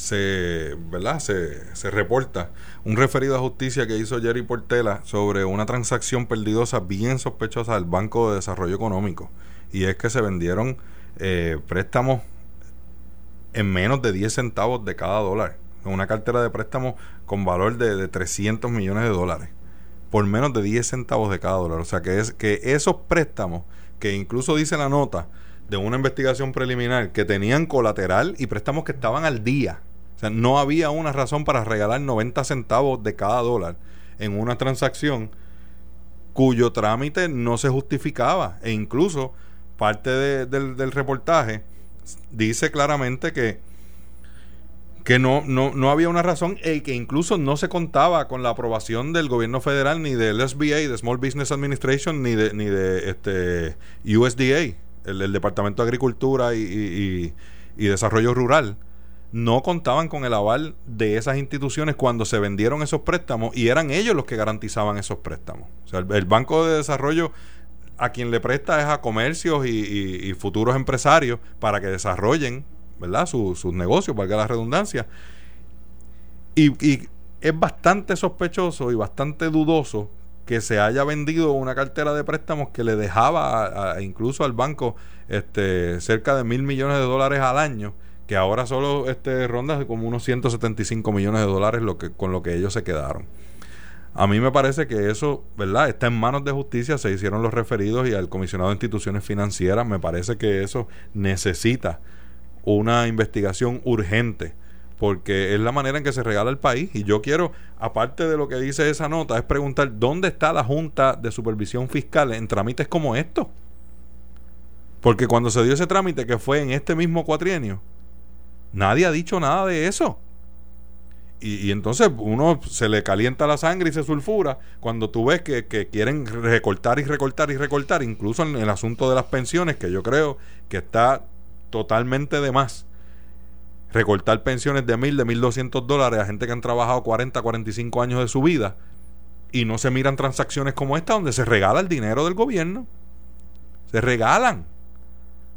se, ¿verdad? Se, se, reporta un referido a justicia que hizo Jerry Portela sobre una transacción perdidosa bien sospechosa del Banco de Desarrollo Económico. Y es que se vendieron eh, préstamos en menos de 10 centavos de cada dólar. Una cartera de préstamos con valor de, de 300 millones de dólares. Por menos de 10 centavos de cada dólar. O sea que, es, que esos préstamos, que incluso dice la nota, de una investigación preliminar que tenían colateral y préstamos que estaban al día. O sea, no había una razón para regalar 90 centavos de cada dólar en una transacción cuyo trámite no se justificaba. E incluso parte del, reportaje dice claramente que, que no, no, no había una razón y que incluso no se contaba con la aprobación del gobierno federal ni del SBA, de Small Business Administration, ni de, ni de este USDA el, Departamento de Agricultura y, Desarrollo Rural, no contaban con el aval de esas instituciones cuando se vendieron esos préstamos y eran ellos los que garantizaban esos préstamos. O sea, el, Banco de Desarrollo a quien le presta es a comercios y, futuros empresarios para que desarrollen ¿verdad? sus negocios, valga la redundancia. Y, y es bastante sospechoso y bastante dudoso que se haya vendido una cartera de préstamos que le dejaba incluso al banco este, cerca de mil millones de dólares al año, que ahora solo este, ronda como unos 175 millones de dólares lo que, con lo que ellos se quedaron. A mí me parece que eso, ¿verdad? Está en manos de justicia, se hicieron los referidos y al comisionado de instituciones financieras, me parece que eso necesita una investigación urgente porque es la manera en que se regala el país. Y yo quiero, aparte de lo que dice esa nota, es preguntar dónde está la Junta de Supervisión Fiscal en trámites como estos. Porque cuando se dio ese trámite, que fue en este mismo cuatrienio, nadie ha dicho nada de eso. Y, entonces uno se le calienta la sangre y se sulfura cuando tú ves que, que, quieren recortar y recortar y recortar, incluso en el asunto de las pensiones, que yo creo que está totalmente de más recortar pensiones de mil, de mil doscientos dólares a gente que han trabajado 40, 45 años de su vida y no se miran transacciones como esta donde se regala el dinero del gobierno. Se regalan.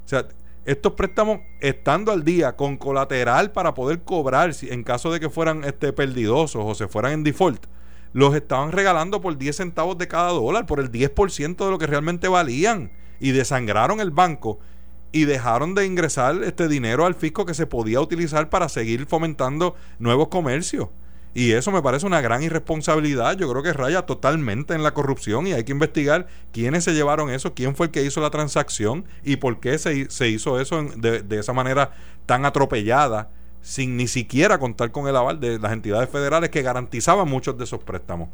O sea, estos préstamos estando al día con colateral para poder cobrar en caso de que fueran este, perdidosos o se fueran en default, los estaban regalando por 10 centavos de cada dólar, por el 10% de lo que realmente valían. Y desangraron el banco y dejaron de ingresar este dinero al fisco que se podía utilizar para seguir fomentando nuevos comercios. Y eso me parece una gran irresponsabilidad. Yo creo que raya totalmente en la corrupción y hay que investigar quiénes se llevaron eso, quién fue el que hizo la transacción y por qué se, se hizo eso de, de esa manera tan atropellada sin ni siquiera contar con el aval de las entidades federales que garantizaban muchos de esos préstamos.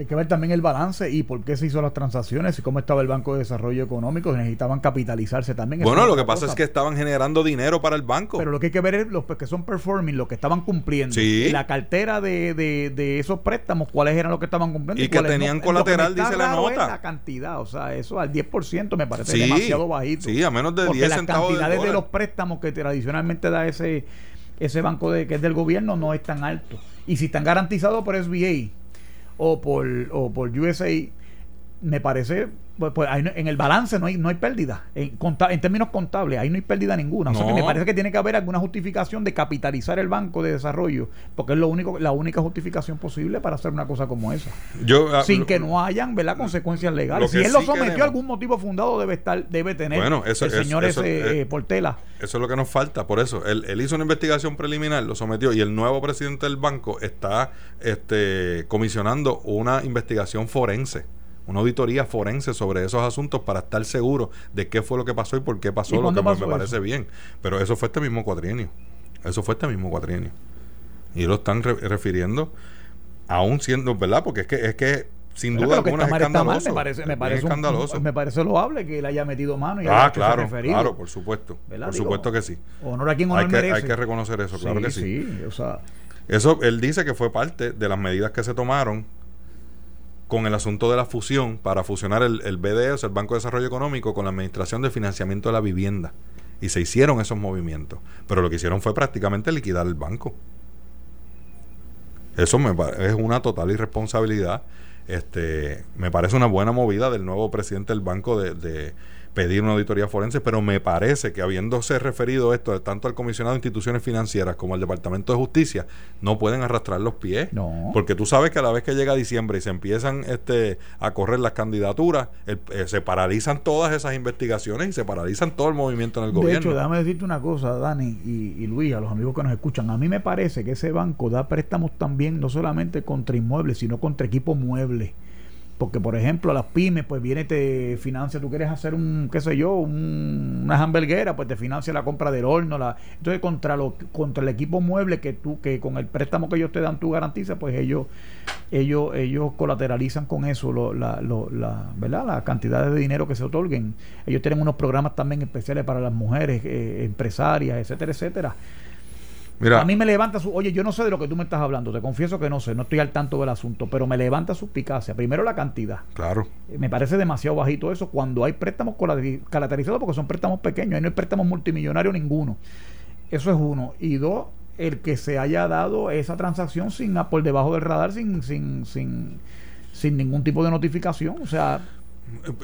Hay que ver también el balance y por qué se hizo las transacciones y cómo estaba el Banco de Desarrollo Económico. Necesitaban capitalizarse también. Bueno, lo que pasa es que estaban generando dinero para el banco. Pero lo que hay que ver es los que son performing, los que estaban cumpliendo. Y la cartera de, de, esos préstamos, cuáles eran los que estaban cumpliendo. Y, que tenían colateral, dice la nota. la cantidad, o sea, eso al 10% me parece demasiado bajito. Sí, a menos de 10 centavos. Las cantidades de, los préstamos que tradicionalmente da ese, ese banco de, que es del gobierno no es tan alto. Y si están garantizados por SBA o por, o por USA, me parece, pues, pues en el balance no hay, no hay pérdida. En, en términos contables, ahí no hay pérdida ninguna. O sea que me parece que tiene que haber alguna justificación de capitalizar el Banco de Desarrollo, porque es lo único, la única justificación posible para hacer una cosa como esa. Yo, ah, Sin que no hayan ¿verdad? consecuencias legales. Si él lo sometió a algún motivo fundado, debe estar debe tener bueno, eso, el señor ese, eh, Portela. Eso es lo que nos falta. Por eso, él, él hizo una investigación preliminar, lo sometió, y el nuevo presidente del banco está este, comisionando una investigación forense una auditoría forense sobre esos asuntos para estar seguro de qué fue lo que pasó y por qué pasó, lo que me parece bien. Pero eso fue este mismo cuatrienio. Eso fue este mismo cuatrienio. Y lo están refiriendo, aún siendo, ¿verdad? Porque es que, es que sin duda alguna es escandaloso. me parece, me parece, escandaloso. me parece loable que él haya metido mano y ah, claro, claro, por supuesto. Por supuesto que sí. Honor a quien honor hay que, merece. Hay que reconocer eso, claro que sí. sí o sea, eso él dice que fue parte de las medidas que se tomaron con el asunto de la fusión para fusionar el, BDE, o sea, el Banco de Desarrollo Económico, con la Administración de Financiamiento de la Vivienda. Y se hicieron esos movimientos. Pero lo que hicieron fue prácticamente liquidar el banco. Eso me es una total irresponsabilidad. Este, me parece una buena movida del nuevo presidente del banco de pedir una auditoría forense, pero me parece que habiéndose referido esto tanto al comisionado de instituciones financieras como al Departamento de Justicia, no pueden arrastrar los pies. No. Porque tú sabes que a la vez que llega diciembre y se empiezan este, a correr las candidaturas, eh, se paralizan todas esas investigaciones y se paralizan todo el movimiento en el gobierno. De hecho, déjame decirte una cosa, Dani y, y Luis, a los amigos que nos escuchan. A mí me parece que ese banco da préstamos también no solamente contra inmuebles, sino contra equipo mueble. Porque, por ejemplo, las pymes, pues viene, te financia, tú quieres hacer un, qué sé yo, una hamburguera, pues te financia la compra del horno. La, entonces, contra lo, contra el equipo mueble que tú, que con el préstamo que ellos te dan, tú garantizas, pues ellos, ellos, ellos colateralizan con eso lo, la, la, ¿verdad? la cantidad de dinero que se otorguen. Ellos tienen unos programas también especiales para las mujeres, eh, empresarias, etcétera, etcétera a mí me levanta su. Oye, yo no sé de lo que tú me estás hablando, te confieso que no sé, no estoy al tanto del asunto, pero me levanta su suspicacia. Primero la cantidad. Claro. Eh, me parece demasiado bajito eso cuando hay préstamos caracterizados porque son préstamos pequeños, ahí no hay préstamos multimillonarios ninguno. Eso es uno. Y dos, el que se haya dado esa transacción sin por debajo del radar, sin, sin, sin, sin ningún tipo de notificación. O sea,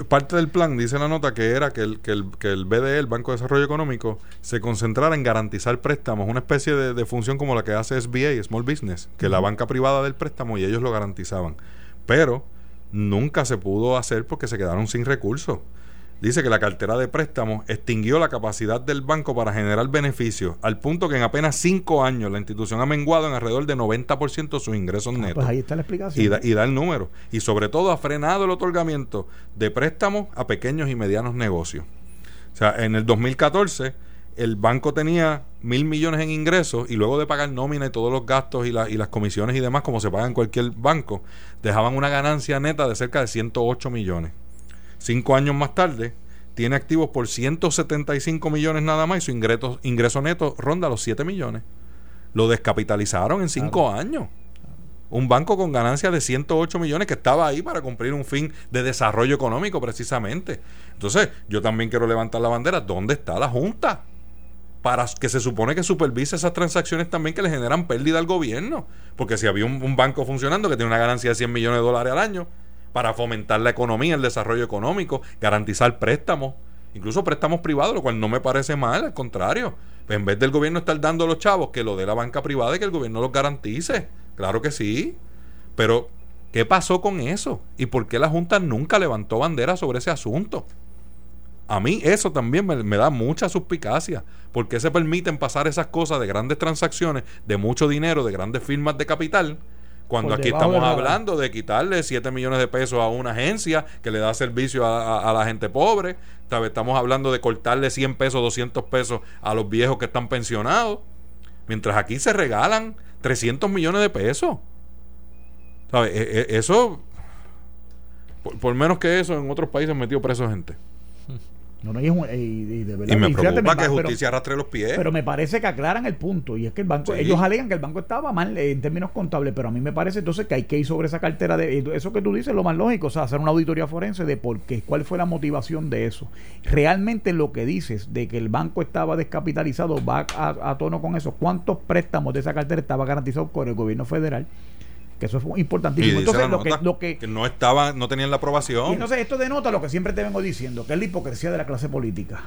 parte del plan, dice la nota, que era que el, que el, que el BDE, el Banco de Desarrollo Económico, se concentrara en garantizar préstamos, una especie de, función como la que hace SBA, Small Business, que la banca privada del préstamo y ellos lo garantizaban. Pero nunca se pudo hacer porque se quedaron sin recursos dice que la cartera de préstamos extinguió la capacidad del banco para generar beneficios, al punto que en apenas cinco años la institución ha menguado en alrededor de 90% sus ingresos ah, netos. Pues ahí está la explicación. Y da, y da el número. Y sobre todo ha frenado el otorgamiento de préstamos a pequeños y medianos negocios. O sea, en el 2014 el banco tenía mil millones en ingresos y luego de pagar nómina y todos los gastos y, y las comisiones y demás, como se paga en cualquier banco, dejaban una ganancia neta de cerca de 108 millones. Cinco años más tarde, tiene activos por 175 millones nada más y su ingreso, ingreso neto ronda los 7 millones. Lo descapitalizaron en cinco años. Un banco con ganancias de 108 millones que estaba ahí para cumplir un fin de desarrollo económico precisamente. Entonces, yo también quiero levantar la bandera. ¿Dónde está la Junta? Para que se supone que supervise esas transacciones también que le generan pérdida al gobierno. Porque si había un, un banco funcionando que tiene una ganancia de 100 millones de dólares al año, para fomentar la economía, el desarrollo económico, garantizar préstamos, incluso préstamos privados, lo cual no me parece mal, al contrario. en vez del gobierno estar dando a los chavos que lo dé la banca privada y que el gobierno los garantice. Claro que sí. Pero, ¿qué pasó con eso? ¿Y por qué la Junta nunca levantó bandera sobre ese asunto? A mí eso también me, me, da mucha suspicacia. ¿Por qué se permiten pasar esas cosas de grandes transacciones, de mucho dinero, de grandes firmas de capital? Cuando aquí estamos hablando de quitarle 7 millones de pesos a una agencia que le da servicio a, la gente pobre. Estamos hablando de cortarle 100 pesos, 200 pesos a los viejos que están pensionados. Mientras aquí se regalan 300 millones de pesos. ¿Sabes? E, e, eso, por, por, menos que eso, en otros países metido preso gente. No, y, de verdad, y me preocupa que justicia arrastre los pies. Pero me parece que aclaran el punto. Y es que el banco, ellos alegan que el banco estaba mal en términos contables, pero a mí me parece entonces que hay que ir sobre esa cartera de eso que tú dices, lo más lógico, o sea, hacer una auditoría forense de por qué, cuál fue la motivación de eso. Realmente lo que dices de que el banco estaba descapitalizado va a, a tono con eso. ¿Cuántos préstamos de esa cartera estaba garantizado por el gobierno federal? Que eso es importantísimo. entonces, lo que, no estaba, no tenían la aprobación. Y entonces esto denota lo que siempre te vengo diciendo, que es la hipocresía de la clase política.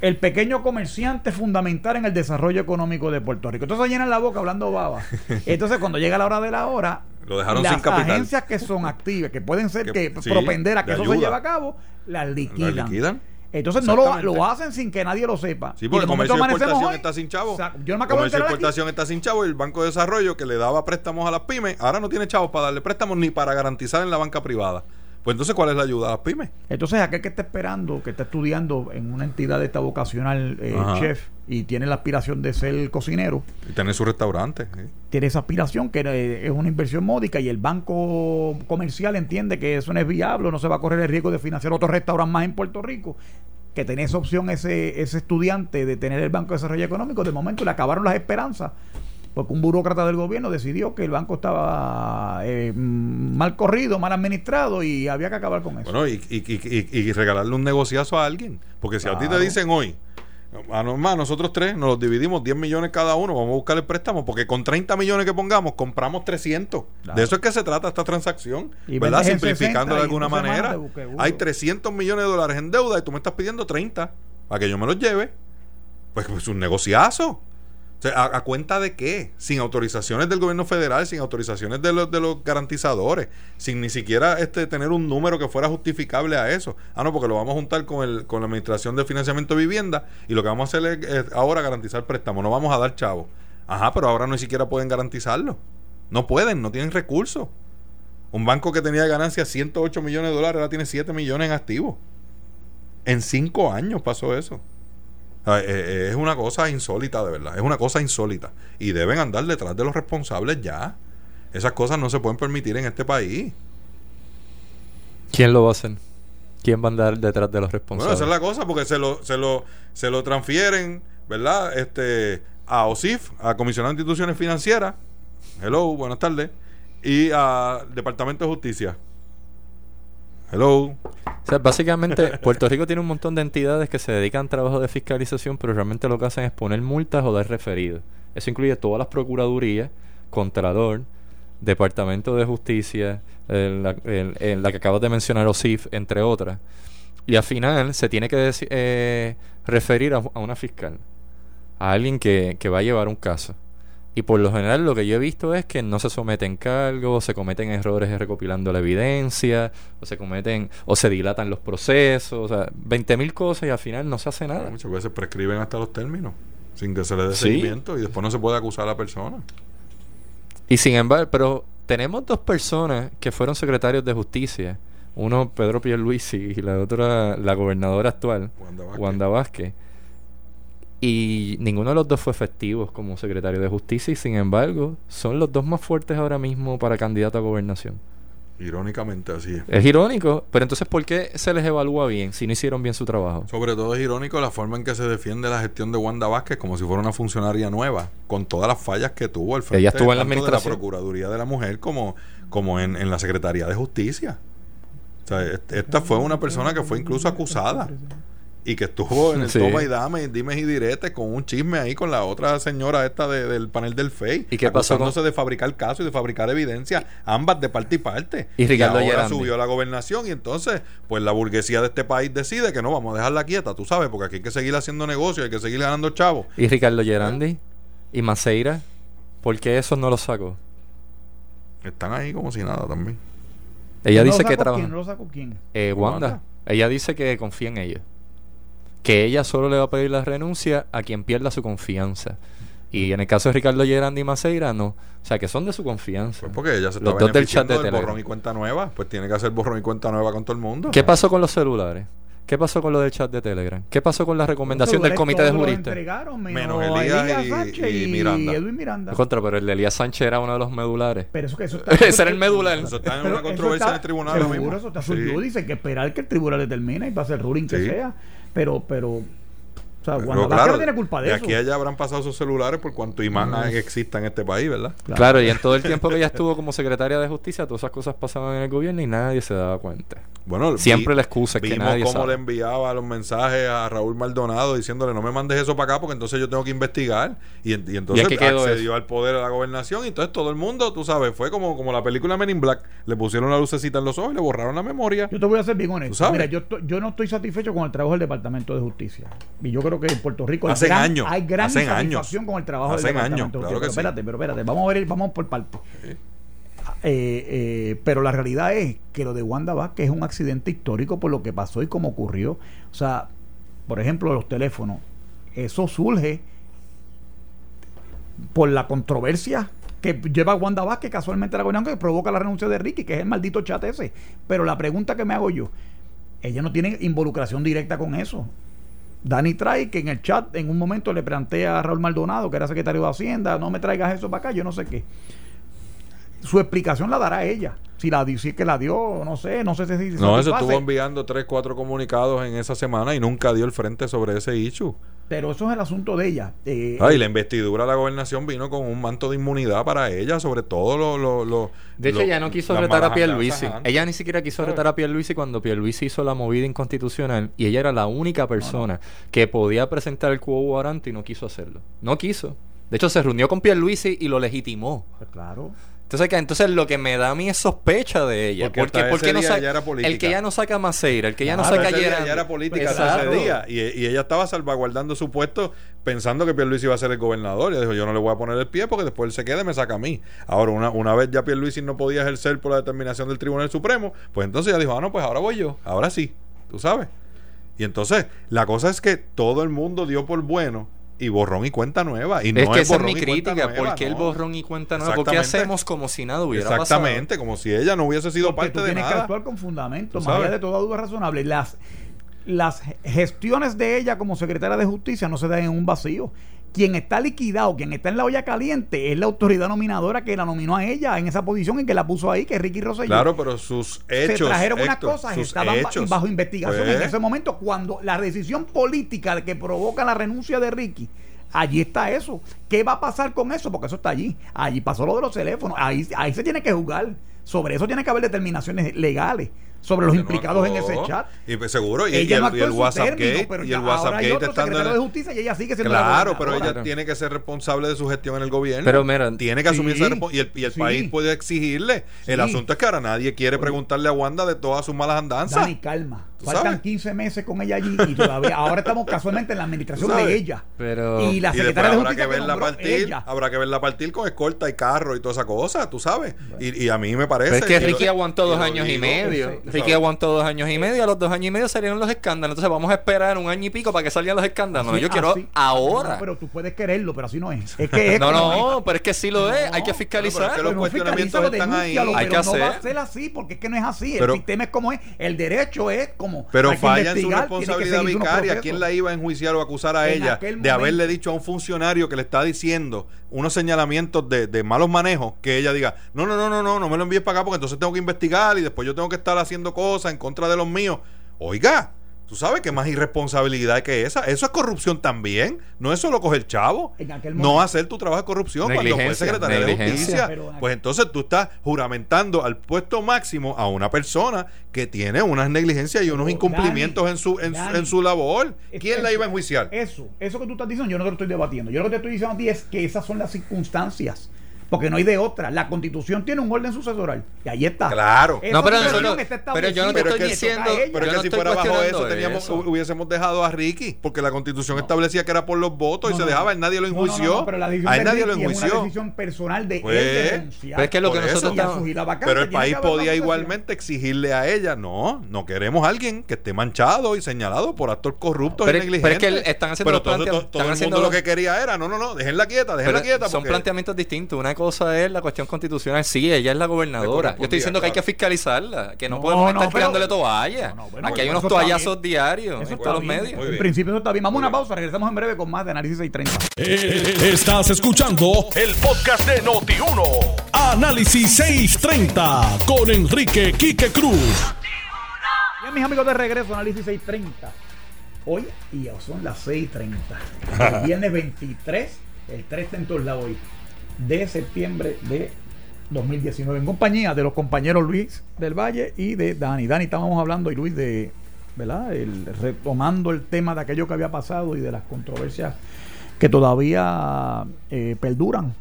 El pequeño comerciante fundamental en el desarrollo económico de Puerto Rico. Entonces llenan la boca hablando baba. Entonces cuando llega la hora de la hora, lo dejaron las sin agencias que son activas, que pueden ser que, propender a que eso se lleve a cabo, las liquidan. Las liquidan entonces no lo, lo, hacen sin que nadie lo sepa. Sí, porque el comercio de exportación está sin chavo. yo no me acabo comercio de exportación está sin chavo y el Banco de Desarrollo que le daba préstamos a las pymes, ahora no tiene chavos para darle préstamos ni para garantizar en la banca privada. Pues entonces, ¿cuál es la ayuda a las pymes? Entonces, aquel que está esperando, que está estudiando en una entidad de esta vocacional eh, chef y tiene la aspiración de ser cocinero. Y tener su restaurante. Tiene esa aspiración que eh, es una inversión módica y el banco comercial entiende que eso no es viable, no se va a correr el riesgo de financiar otro restaurante más en Puerto Rico que tenía esa opción ese, ese estudiante de tener el Banco de Desarrollo Económico, de momento le acabaron las esperanzas porque un burócrata del gobierno decidió que el banco estaba eh, mal corrido, mal administrado y había que acabar con eso. Bueno, y, y, regalarle un negociazo a alguien. Porque si a ti te dicen hoy, a nosotros tres nos los dividimos 10 millones cada uno, vamos a buscar el préstamo, porque con 30 millones que pongamos compramos 300. De eso es que se trata esta transacción, ¿verdad? Simplificando de alguna manera. Hay 300 millones de dólares en deuda y tú me estás pidiendo 30 para que yo me los lleve. Pues es pues, un negociazo. ¿A, cuenta de qué? Sin autorizaciones del gobierno federal, sin autorizaciones de los, de los garantizadores, sin ni siquiera este tener un número que fuera justificable a eso. Ah, no, porque lo vamos a juntar con, el, con la Administración de Financiamiento de Vivienda y lo que vamos a hacer es, ahora garantizar préstamos, no vamos a dar chavos. Ajá, pero ahora ni siquiera pueden garantizarlo. No pueden, no tienen recursos. Un banco que tenía ganancias 108 millones de dólares ahora tiene 7 millones en activos. En 5 años pasó eso. Eh, eh, es una cosa insólita, de verdad. Es una cosa insólita. Y deben andar detrás de los responsables ya. Esas cosas no se pueden permitir en este país. ¿Quién lo va a hacer? ¿Quién va a andar detrás de los responsables? Bueno, esa es la cosa, porque se lo, se lo, se lo transfieren, ¿verdad? Este, a OSIF, a Comisionado de Instituciones Financieras. Hello, buenas tardes. Y al Departamento de Justicia. Hello. O sea, básicamente Puerto Rico tiene un montón de entidades que se dedican a trabajo de fiscalización, pero realmente lo que hacen es poner multas o dar referidos. Eso incluye todas las procuradurías, Contralor, Departamento de Justicia, la, la, que acabas de mencionar, OSIF, entre otras. Y al final se tiene que eh, referir a, una fiscal, a alguien que, que va a llevar un caso. Y por lo general lo que yo he visto es que no se someten cargos, se cometen errores recopilando la evidencia, o se cometen, o se dilatan los procesos, o sea, 20.000 cosas y al final no se hace nada. Muchas veces prescriben hasta los términos, sin que se le dé seguimiento y después no se puede acusar a la persona. Y sin embargo, pero tenemos dos personas que fueron secretarios de justicia, uno Pedro Pierluisi y la otra la gobernadora actual, Wanda Vázquez y ninguno de los dos fue efectivo como secretario de justicia y sin embargo son los dos más fuertes ahora mismo para candidato a gobernación. Irónicamente así es. Es irónico, pero entonces ¿por qué se les evalúa bien si no hicieron bien su trabajo? Sobre todo es irónico la forma en que se defiende la gestión de Wanda Vázquez como si fuera una funcionaria nueva, con todas las fallas que tuvo al frente Ella estuvo en la de la Procuraduría de la Mujer como, como en, en la Secretaría de Justicia. O sea, esta fue una persona que fue incluso acusada y que estuvo en el toma y dame, dime y direte con un chisme ahí con la otra señora esta del panel del FEI. ¿Y qué pasó? de fabricar casos y de fabricar evidencia, ambas de parte y parte. Y Ricardo y ahora subió la gobernación y entonces, pues la burguesía de este país decide que no, vamos a dejarla quieta, tú sabes, porque aquí hay que seguir haciendo negocios, hay que seguir ganando chavos. ¿Y Ricardo Gerandi? ¿Y Maceira? ¿Por qué esos no los sacó? Están ahí como si nada también. Ella dice que trabaja. ¿Quién? ¿No lo sacó quién? Eh, Wanda. Ella dice que confía en ella que ella solo le va a pedir la renuncia a quien pierda su confianza. Y en el caso de Ricardo Gerandi y Maceira, no. O sea, que son de su confianza. Pues porque ella se está los del chat de borrón y cuenta nueva. Pues tiene que hacer borrón y cuenta nueva con todo el mundo. ¿Qué pasó con los celulares? ¿Qué pasó con lo del chat de Telegram? ¿Qué pasó con la recomendación del comité de juristas? Menos Elías, y, Miranda. Edwin Miranda. Contra, pero el de Elías Sánchez era uno de los medulares. Pero eso que eso Ese era el medular. Eso está en una controversia en el tribunal. Seguro, eso está sí. Dice que esperar que el tribunal determine y va a ser ruling que sea. Pero, pero sea, claro, tiene culpa de, aquí allá habrán pasado sus celulares por cuanto imán exista en este país, ¿verdad? Claro. y en todo el tiempo que ella estuvo como secretaria de justicia, todas esas cosas pasaban en el gobierno y nadie se daba cuenta. Bueno, siempre la excusa es que nadie cómo le enviaba los mensajes a Raúl Maldonado diciéndole no me mandes eso para acá porque entonces yo tengo que investigar y, entonces accedió al poder de la gobernación y entonces todo el mundo, tú sabes, fue como, como la película Men in Black, le pusieron la lucecita en los ojos y le borraron la memoria. Yo te voy a hacer bien honesto. Mira, yo, yo no estoy satisfecho con el trabajo del Departamento de Justicia. Y yo creo que en Puerto Rico hay gran, años, hay gran insatisfacción con el trabajo del Departamento de Justicia. pero espérate, pero espérate, vamos a ver, vamos por partes. Eh, eh, pero la realidad es que lo de Wanda Vázquez es un accidente histórico por lo que pasó y cómo ocurrió. O sea, por ejemplo, los teléfonos, eso surge por la controversia que lleva Wanda Vázquez casualmente la gobernadora que provoca la renuncia de Ricky, que es el maldito chat ese. Pero la pregunta que me hago yo, ella no tiene involucración directa con eso. Dani trae que en el chat en un momento le plantea a Raúl Maldonado, que era secretario de Hacienda, no me traigas eso para acá, yo no sé qué su explicación la dará ella. Si la si que la dio, no sé, no sé si. no, eso estuvo enviando tres, cuatro comunicados en esa semana y nunca dio el frente sobre ese issue. Pero eso es el asunto de ella. Eh, la investidura de la gobernación vino con un manto de inmunidad para ella, sobre todo lo. lo, de hecho, ella no quiso retar a Pierluisi. Ella ni siquiera quiso retar a Pierluisi cuando Pierluisi hizo la movida inconstitucional y ella era la única persona que podía presentar el cubo warrant y no quiso hacerlo. No quiso. De hecho, se reunió con Pierluisi y lo legitimó. Pues claro. Entonces, entonces lo que me da a mí es sospecha de ella. Porque, porque, no el que ya no saca a Maceira, el que ya no saca ayer Ya era política ese día. Y, ella estaba salvaguardando su puesto pensando que Pierluisi iba a ser el gobernador. Y dijo, yo no le voy a poner el pie porque después él se quede y me saca a mí. Ahora, una, una vez ya Pierluisi no podía ejercer por la determinación del Tribunal Supremo, pues entonces ella dijo, ah, no, pues ahora voy yo. Ahora sí. Tú sabes. Y entonces, la cosa es que todo el mundo dio por bueno y borrón y cuenta nueva. Y no es que esa es mi crítica. ¿Por qué el borrón y cuenta nueva? ¿Por qué hacemos como si nada hubiera pasado? Exactamente, como si ella no hubiese sido parte de nada. Tienes que actuar con fundamento, más allá de toda duda razonable. Las, las gestiones de ella como secretaria de justicia no se dan en un vacío. Quien está liquidado, quien está en la olla caliente, es la autoridad nominadora que la nominó a ella en esa posición y que la puso ahí, que es Ricky Rosselló. Claro, pero sus hechos. Se trajeron unas cosas, estaban bajo investigación en pues. ese momento, cuando la decisión política que provoca la renuncia de Ricky Allí está eso. ¿Qué va a pasar con eso? Porque eso está allí. Allí pasó lo de los teléfonos. Ahí, ahí se tiene que jugar. Sobre eso tiene que haber determinaciones legales. Sobre los implicados en ese chat. Y pues, seguro, y, ella el, no y el WhatsApp término, Gate, pero y el WhatsApp Gate otro estando en secretario el- de justicia y ella sigue siendo Claro, la pero ella tiene que ser responsable de su gestión en el gobierno. Pero mira, tiene que asumir sí, esa. Y el, y el sí. país puede exigirle. El Sí. asunto es que ahora nadie quiere preguntarle a Wanda de todas sus malas andanzas. Dani, calma. ¿Tú Faltan sabes? 15 meses con ella allí y todavía ahora estamos casualmente en la administración de ella. Pero- y la y secretaria de habrá justicia que verla nombró partir, ella. habrá que verla partir con escolta y carro y toda esa cosa, tú sabes. Y, y a mí me parece. Pero es que y lo- Ricky aguantó y dos años y medio. Ricky sabes. aguantó dos años y medio. A los dos años y medio salieron los escándalos. Entonces vamos a esperar un año y pico para que salgan los escándalos. Así- Yo quiero así- ahora. No, pero tú puedes quererlo, pero así no es. Es que es No, no, pero es que sí lo es. Hay que pero fiscalizar. es que Pero los no cuestionamientos están ahí. Hay que no va a hacer. ser así, porque es que no es así. El sistema es como es. El derecho es como. Pero hay falla en su responsabilidad vicaria. ¿Quién la iba a enjuiciar o acusar a En ella de haberle dicho a un funcionario que le está diciendo unos señalamientos de, de malos manejos que ella diga, no, no, no, no, no, no me lo envíes para acá porque entonces tengo que investigar y después yo tengo que estar haciendo cosas en contra de los míos? Oiga, tú sabes que más irresponsabilidad que esa. Eso es corrupción también. No es solo coger chavo. En aquel No hacer tu trabajo de corrupción cuando fue secretaria de justicia. Pues entonces tú estás juramentando al puesto máximo a una persona que tiene unas negligencias y unos Pero, incumplimientos Dani, en su en, su- Dani, en su labor. ¿Quién la iba a enjuiciar? Eso, eso que tú estás diciendo, yo no te lo estoy debatiendo. Yo lo que te estoy diciendo a ti es que esas son las circunstancias. Porque no hay de otra. La constitución tiene un orden sucesoral. Y ahí está. Claro. Esa No, pero nosotros- está pero yo no te estoy diciendo-. Pero Yo es que no si fuera bajo eso, teníamos, eso. hubiésemos dejado a Ricky, porque la constitución establecía que era por los votos y se no. dejaba, él nadie lo No, no, no, enjuició. no, pero la decisión a él de nadie lo Ricky es una enjuició. decisión personal de Pues, él de denunciar. Pero es que lo que nosotros. Y estamos- Pero el país podía igualmente exigirle a ella, no, no queremos a alguien que esté manchado y señalado por actos corruptos Pero- y pero negligentes. es que están haciendo Pero todo, plantea- todo- todo están el haciendo mundo lo que quería era, no, no, no, déjenla quieta, déjenla Pero quieta. son planteamientos distintos. Una cosa es la cuestión constitucional. Sí, ella es la gobernadora. Yo estoy diciendo que hay que fiscalizarla, que no, No, podemos no, estar pero- tirándole toalla. No, no, bueno, Aquí hay unos toallazos bien. diarios Eso en está todos los medios. En principio eso está bien. Vamos a Muy una bien. pausa. Regresamos en breve con más de Análisis 630. Eh, Estás escuchando el podcast de Noti1. Análisis 630 con Enrique Quique Cruz. Bien, mis amigos de regreso, Análisis 630. Hoy, y ya son las 6.30. El viernes 23, el 3 está en todos lados hoy, de septiembre de 2019. En compañía de los compañeros Luis del Valle y de Dani. Dani, estábamos hablando, y Luis, de, ¿verdad? El, retomando el tema de aquello que había pasado y de las controversias que todavía eh, perduran.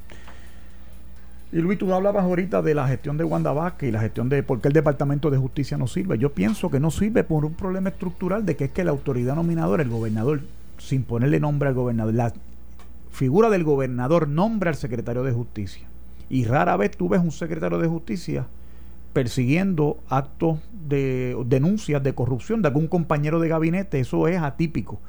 Y Luis, tú hablabas ahorita de la gestión de Wanda Vázquez y la gestión de por qué el Departamento de Justicia no sirve. Yo pienso que no sirve por un problema estructural de que es que la autoridad nominadora, el gobernador, sin ponerle nombre al gobernador, la figura del gobernador nombra al secretario de Justicia. Y rara vez tú ves un secretario de Justicia persiguiendo actos de denuncias de corrupción de algún compañero de gabinete. Eso es atípico.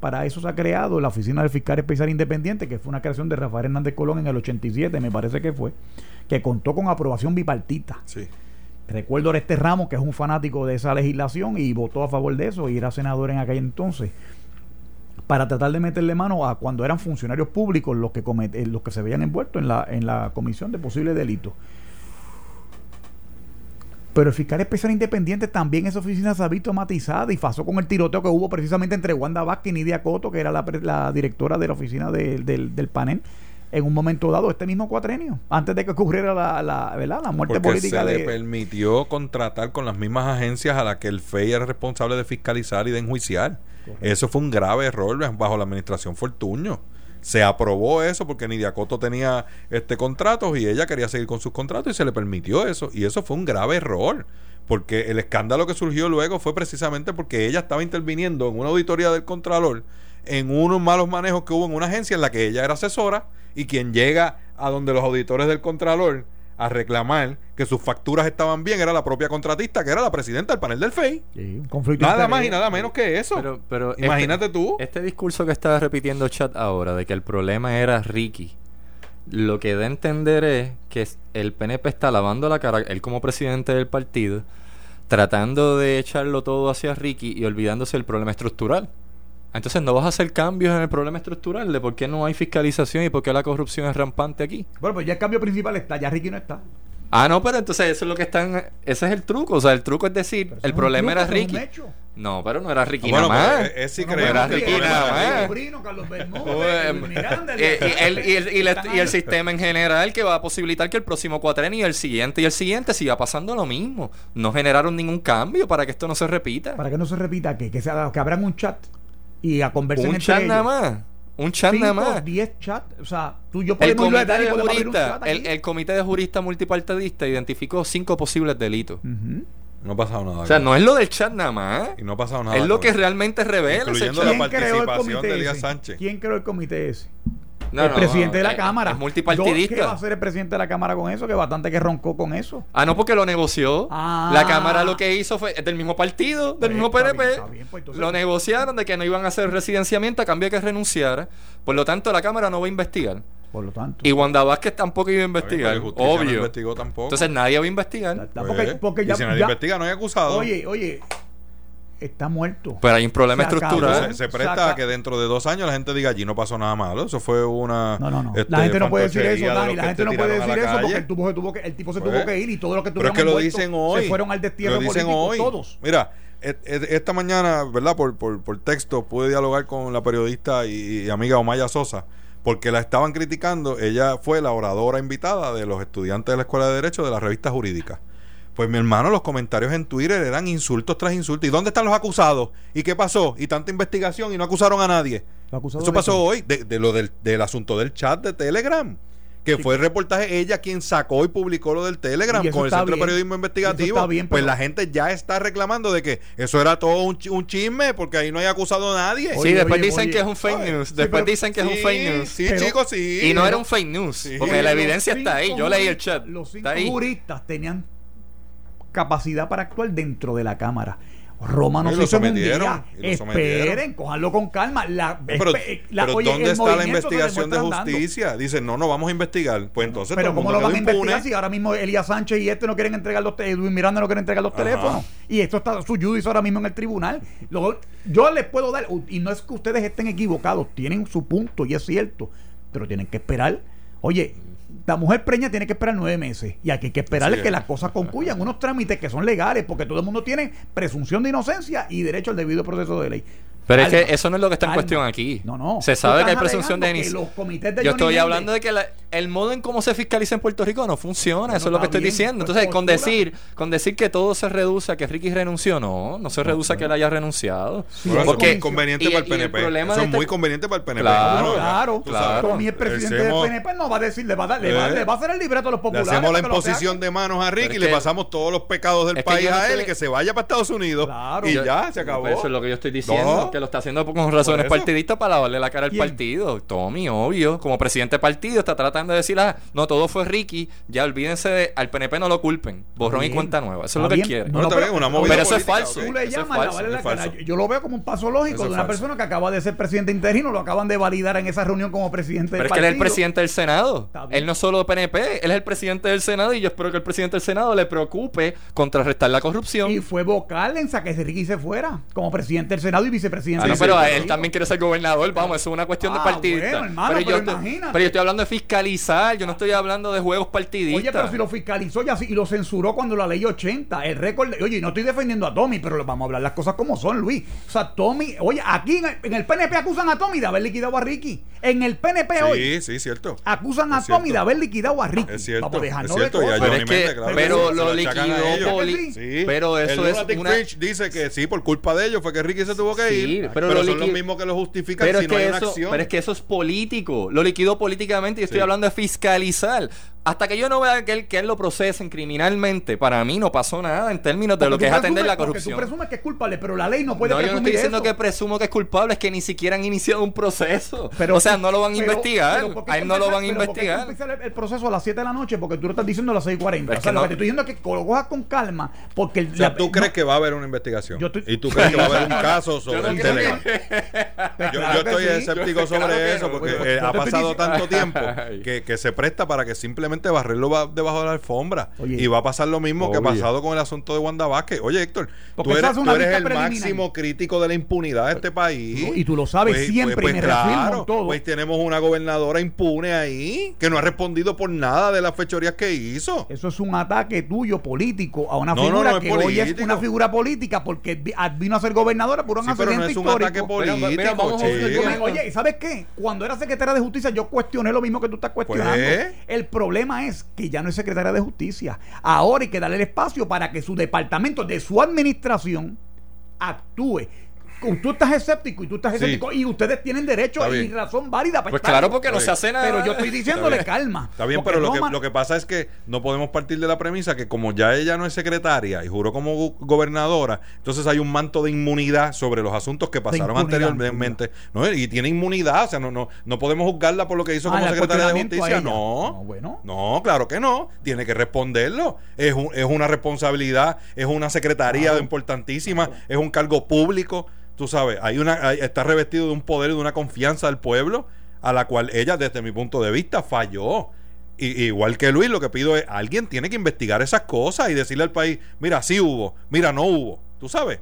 Para eso se ha creado la Oficina del Fiscal Especial Independiente, que fue una creación de Rafael Hernández Colón en el 87, me parece que fue, que contó con aprobación bipartita. Sí. Recuerdo a este Ramos, que es un fanático de esa legislación y votó a favor de eso y era senador en aquel entonces, para tratar de meterle mano a cuando eran funcionarios públicos los que, comet- eh, los que se veían envueltos en la, en la comisión de posibles delitos. Pero el fiscal especial independiente también esa oficina se ha visto matizada y pasó con el tiroteo que hubo precisamente entre Wanda Vázquez y Nidia Coto, que era la, la directora de la oficina de- del, del panel, en un momento dado, este mismo cuatrenio, antes de que ocurriera la, la, ¿verdad? la muerte Porque política se de... le permitió contratar con las mismas agencias a las que el FEI era responsable de fiscalizar y de enjuiciar. Eso fue un grave error bajo la administración Fortuño. Se aprobó eso porque Nidia Coto tenía este contratos y ella quería seguir con sus contratos y se le permitió eso. Y eso fue un grave error. Porque el escándalo que surgió luego fue precisamente porque ella estaba interviniendo en una auditoría del Contralor en unos malos manejos que hubo en una agencia en la que ella era asesora y quien llega a donde los auditores del Contralor a reclamar que sus facturas estaban bien era la propia contratista que era la presidenta del panel del FEI. Sí, un conflicto Nada más y nada menos que eso. Pero, pero Imagínate este, tú. Este discurso que estaba repitiendo Chat ahora, de que el problema era Ricky, lo que da a entender es que el PNP está lavando la cara, él como presidente del partido, tratando de echarlo todo hacia Ricky y olvidándose del problema estructural. Entonces no vas a hacer cambios en el problema estructural de por qué no hay fiscalización y por qué la corrupción es rampante aquí. Bueno, pues ya el cambio principal está, ya Ricky no está. Ah, no, pero entonces eso es lo que están. Ese es el truco. O sea, el truco es decir, el no es problema truco, era es Ricky. No, pero no era Ricky Ah, bueno, nada más. pues, es- es sí No, creemos era Ricky nada más. Eh, y, el, y, el, y, el, y el Están- sistema en general que va a posibilitar que el próximo cuatrenio y el siguiente y el siguiente siga pasando lo mismo. No generaron ningún cambio para que esto no se repita. Para que no se repita, que, que, se haga- que abran un chat y a conversar Un entre chat ellos. nada más. Un chat nada Cinco, más. 10 chats. O sea, tú y yo El comité, de chat el, el comité de juristas multipartidistas identificó cinco posibles delitos. Ujú. No ha pasado nada. O sea, no es lo del chat nada más. Y no ha pasado nada. Es lo que realmente revela ese Incluyendo chat. la ¿Quién creó el participación de Elías ese? Sánchez. ¿Quién creó el comité ese? No, el no, presidente de la es- Cámara. Es multipartidista. ¿Qué va a hacer el presidente de la Cámara con eso? Que bastante que roncó con eso. Ah, no, porque lo negoció. Ah. La Cámara lo que hizo fue es del mismo partido, del Pues, mismo está PNP. bien, está bien, pues, entonces- lo negociaron de que no iban a hacer residenciamiento a cambio de que renunciara. Por lo tanto, la Cámara no va a investigar. Por lo tanto. Y Wanda Vázquez tampoco iba a investigar. No obvio. investigó tampoco. Entonces nadie va a investigar. Pues, porque, porque ya, y si nadie ya- investiga, no hay acusado. Oye, oye, está muerto. Pero hay un problema Se acabó. estructural. se, se presta Saca- a que dentro de dos años la gente diga allí no pasó nada malo. Eso fue una. No, no, no. este, la gente no puede decir eso, Dani. La gente te no puede decir eso porque el, tipo se tuvo que, el tipo se Pues, tuvo que ir y todo lo que Pero tuvieron es que lo dicen hoy. se fueron al destierro Lo dicen político hoy. todos. Mira, et- et- esta mañana, ¿verdad? Por, por, por texto pude dialogar con la periodista y, y amiga Omaya Sosa. Porque la estaban criticando. Ella fue la oradora invitada de los estudiantes de la Escuela de Derecho de la revista jurídica. Pues mi hermano, los comentarios en Twitter eran insultos tras insultos. ¿Y dónde están los acusados? ¿Y qué pasó? Y tanta investigación y no acusaron a nadie. Los acusados Eso pasó hoy, de, de lo del, del asunto del chat de Telegram. Que fue el reportaje ella quien sacó y publicó lo del Telegram con el Centro de. Periodismo Investigativo. Bien, pues la gente ya está reclamando de que eso era todo un, chi- un chisme porque ahí no hay acusado a nadie. Sí, Oye, después oye, dicen oye. que es un fake news. sí, Después pero- dicen que es un fake news. Sí, Pero- chicos, sí. Y no era un fake news. Sí. Porque la evidencia está ahí. Yo leí el chat. Los cinco Está ahí. juristas tenían capacidad para actuar dentro de la Cámara. Roma nos Y lo hizo un día. Esperen, cojanlo con calma. La, Pero, la- pero oye, ¿dónde está la se investigación de justicia? Dicen, no, no vamos a investigar. Pues entonces Pero ¿cómo lo van a investigar si ahora mismo Elías Sánchez y este no quieren entregar los te- Edwin Miranda no quieren entregar los Ajá. teléfonos? Y esto está su judice ahora mismo en el tribunal. Lo- yo les puedo dar, y no es que ustedes estén equivocados, tienen su punto y es cierto, pero tienen que esperar. Oye, la mujer preña tiene que esperar nueve meses y aquí hay que esperar Así es. que las cosas concluyan, unos trámites que son legales, porque todo el mundo tiene presunción de inocencia y derecho al debido proceso de ley. Pero es que eso no es lo que está en cuestión aquí. No, no. Se sabe que hay presunción de inicio. los comités de Yo estoy hablando de que la- el modo en cómo se fiscaliza en Puerto Rico no funciona. eso es lo que estoy bien, diciendo. pues Entonces, con decir, con decir que todo se reduce a que Ricky renunció, no, no se reduce a que él haya renunciado. Bueno, eso Porque es conveniente y- para el el PNP. Eso es este- muy conveniente para el PNP. Claro, ¿no? Claro, Tú claro. Tommy, el presidente Hacemos- del PNP, no va a decir, le va a, dar- le va, Eh, le va a hacer el libreto a los Le populares. hacemos la imposición de manos a Ricky y le pasamos todos los pecados del país a él y que se vaya para Estados Unidos. Claro. Y ya, se acabó. Eso es lo que yo estoy diciendo, No. Que lo está haciendo con razones partidistas para lavarle la cara al ¿Quién? partido. Tommy, obvio. Como presidente de partido está tratando de decir, ah, no, todo fue Ricky, ya olvídense de, al PNP no lo culpen, borrón y cuenta nueva. Eso es lo que bien. quiere. No, está bien, una movida Pero eso es falso. Tú le llamas, falso, lavarle la cara. Yo, yo lo veo como un paso lógico de una persona que acaba de ser presidente interino, lo acaban de validar en esa reunión como presidente Pero del es que él es el partido. presidente del Senado. Él no solo PNP, él es el presidente del Senado y yo espero que el presidente del Senado le preocupe contrarrestar la corrupción. Y fue vocal en que Ricky se fuera como presidente del Senado y vicepresidente Ah, no, pero él también quiere ser gobernador, vamos, eso es una cuestión Ah, de partidista. bueno, hermano, pero, pero yo imagínate. pero yo estoy hablando de fiscalizar, yo no estoy hablando de juegos partidistas. Oye, pero si lo fiscalizó ya y lo censuró cuando la ley 80, el récord. oye, no estoy defendiendo a Tommy, pero vamos a hablar las cosas como son, Luis. O sea, Tommy, oye, aquí en el, en el PNP acusan a Tommy de haber liquidado a Ricky. En el PNP hoy Sí, sí, cierto. acusan a Tommy cierto. de haber liquidado a Ricky. Es cierto, Vamos es cierto, de. Pero es que- Méndez, claro. pero Se lo liquidó. Poli- Sí, pero eso el es una- dice que sí, por culpa de ellos fue que Ricky se tuvo que Sí, ir. pero pero lo son los mismos que lo justifican Pero si es, no que hay una eso, acción. pero es que eso es político. Lo liquidó políticamente y estoy Sí. hablando de fiscalizar. Hasta que yo no vea que él, que él lo procesen criminalmente, para mí no pasó nada en términos de lo Porque que tú es atender la porque corrupción. Tú presumes que es culpable, pero la ley no puede No, yo no presumir estoy diciendo eso. que presumo que es culpable, es que ni siquiera han iniciado un proceso. Pero o sea, no lo van a pero- investigar. pero ¿por qué a él no lo van a pero ¿por qué investigar. el, el proceso a las 7 de la noche porque tú lo estás diciendo a las 6.40. Pero es o sea, que lo no- que te estoy diciendo es que lo cojas con calma porque el- O sea, la- ¿tú no- crees que va a haber una investigación? Yo estoy- ¿Y tú crees que va a haber un caso Yo sobre no el Telegram? Pues Yo, que estoy escéptico Yo- sobre que eso no. porque Pues, eh, ha pasado tanto tiempo que, que se presta para que simplemente simplemente barrerlo va- debajo de la alfombra. Oye. y va a pasar lo mismo que ha Obvio. pasado con el asunto de Wanda Vázquez. Oye, Héctor, Porque tú eres, tú eres el máximo crítico de la impunidad de este país. No, y tú lo sabes siempre, y me reafirmo en todo. Pues tenemos una gobernadora impune ahí que no ha respondido por nada de las fechorías que hizo. Eso es un ataque tuyo político a una No, no, figura no que hoy es político. una figura política porque ah, vino a ser gobernadora por un Sí, pero no accidente es un histórico. ataque Mira, político, mira, vamos a un- chico. Yo me- Oye, ¿y ¿sabes qué? Cuando era secretaria de justicia, yo cuestioné lo mismo que tú estás cuestionando. Pues. El problema es que ya no es secretaria de justicia. Ahora hay que darle el espacio para que su departamento, de su administración, actúe. Tú estás escéptico y tú estás Sí. escéptico y ustedes tienen derecho y razón válida para Pues estarlo. claro, porque no se hace nada. Pero yo estoy diciéndole calma. Está bien, pero lo no que, ma- lo que pasa es que no podemos partir de la premisa que como ya ella no es secretaria y juró como go- gobernadora, entonces hay un manto de inmunidad sobre los asuntos que pasaron anteriormente. ¿no? Y tiene inmunidad, o sea, no, no, no podemos juzgarla por lo que hizo Ah, como secretaria de justicia. No, No, bueno. no, claro que no. Tiene que responderlo. Es, un- es una responsabilidad, es una secretaría importantísima, es un cargo público. Tú sabes, hay una, hay- está revestido de un poder y de una confianza del pueblo a la cual ella, desde mi punto de vista, falló. Y, igual que Luis, lo que pido es, alguien tiene que investigar esas cosas y decirle al país, mira, sí hubo, mira, no hubo. Tú sabes.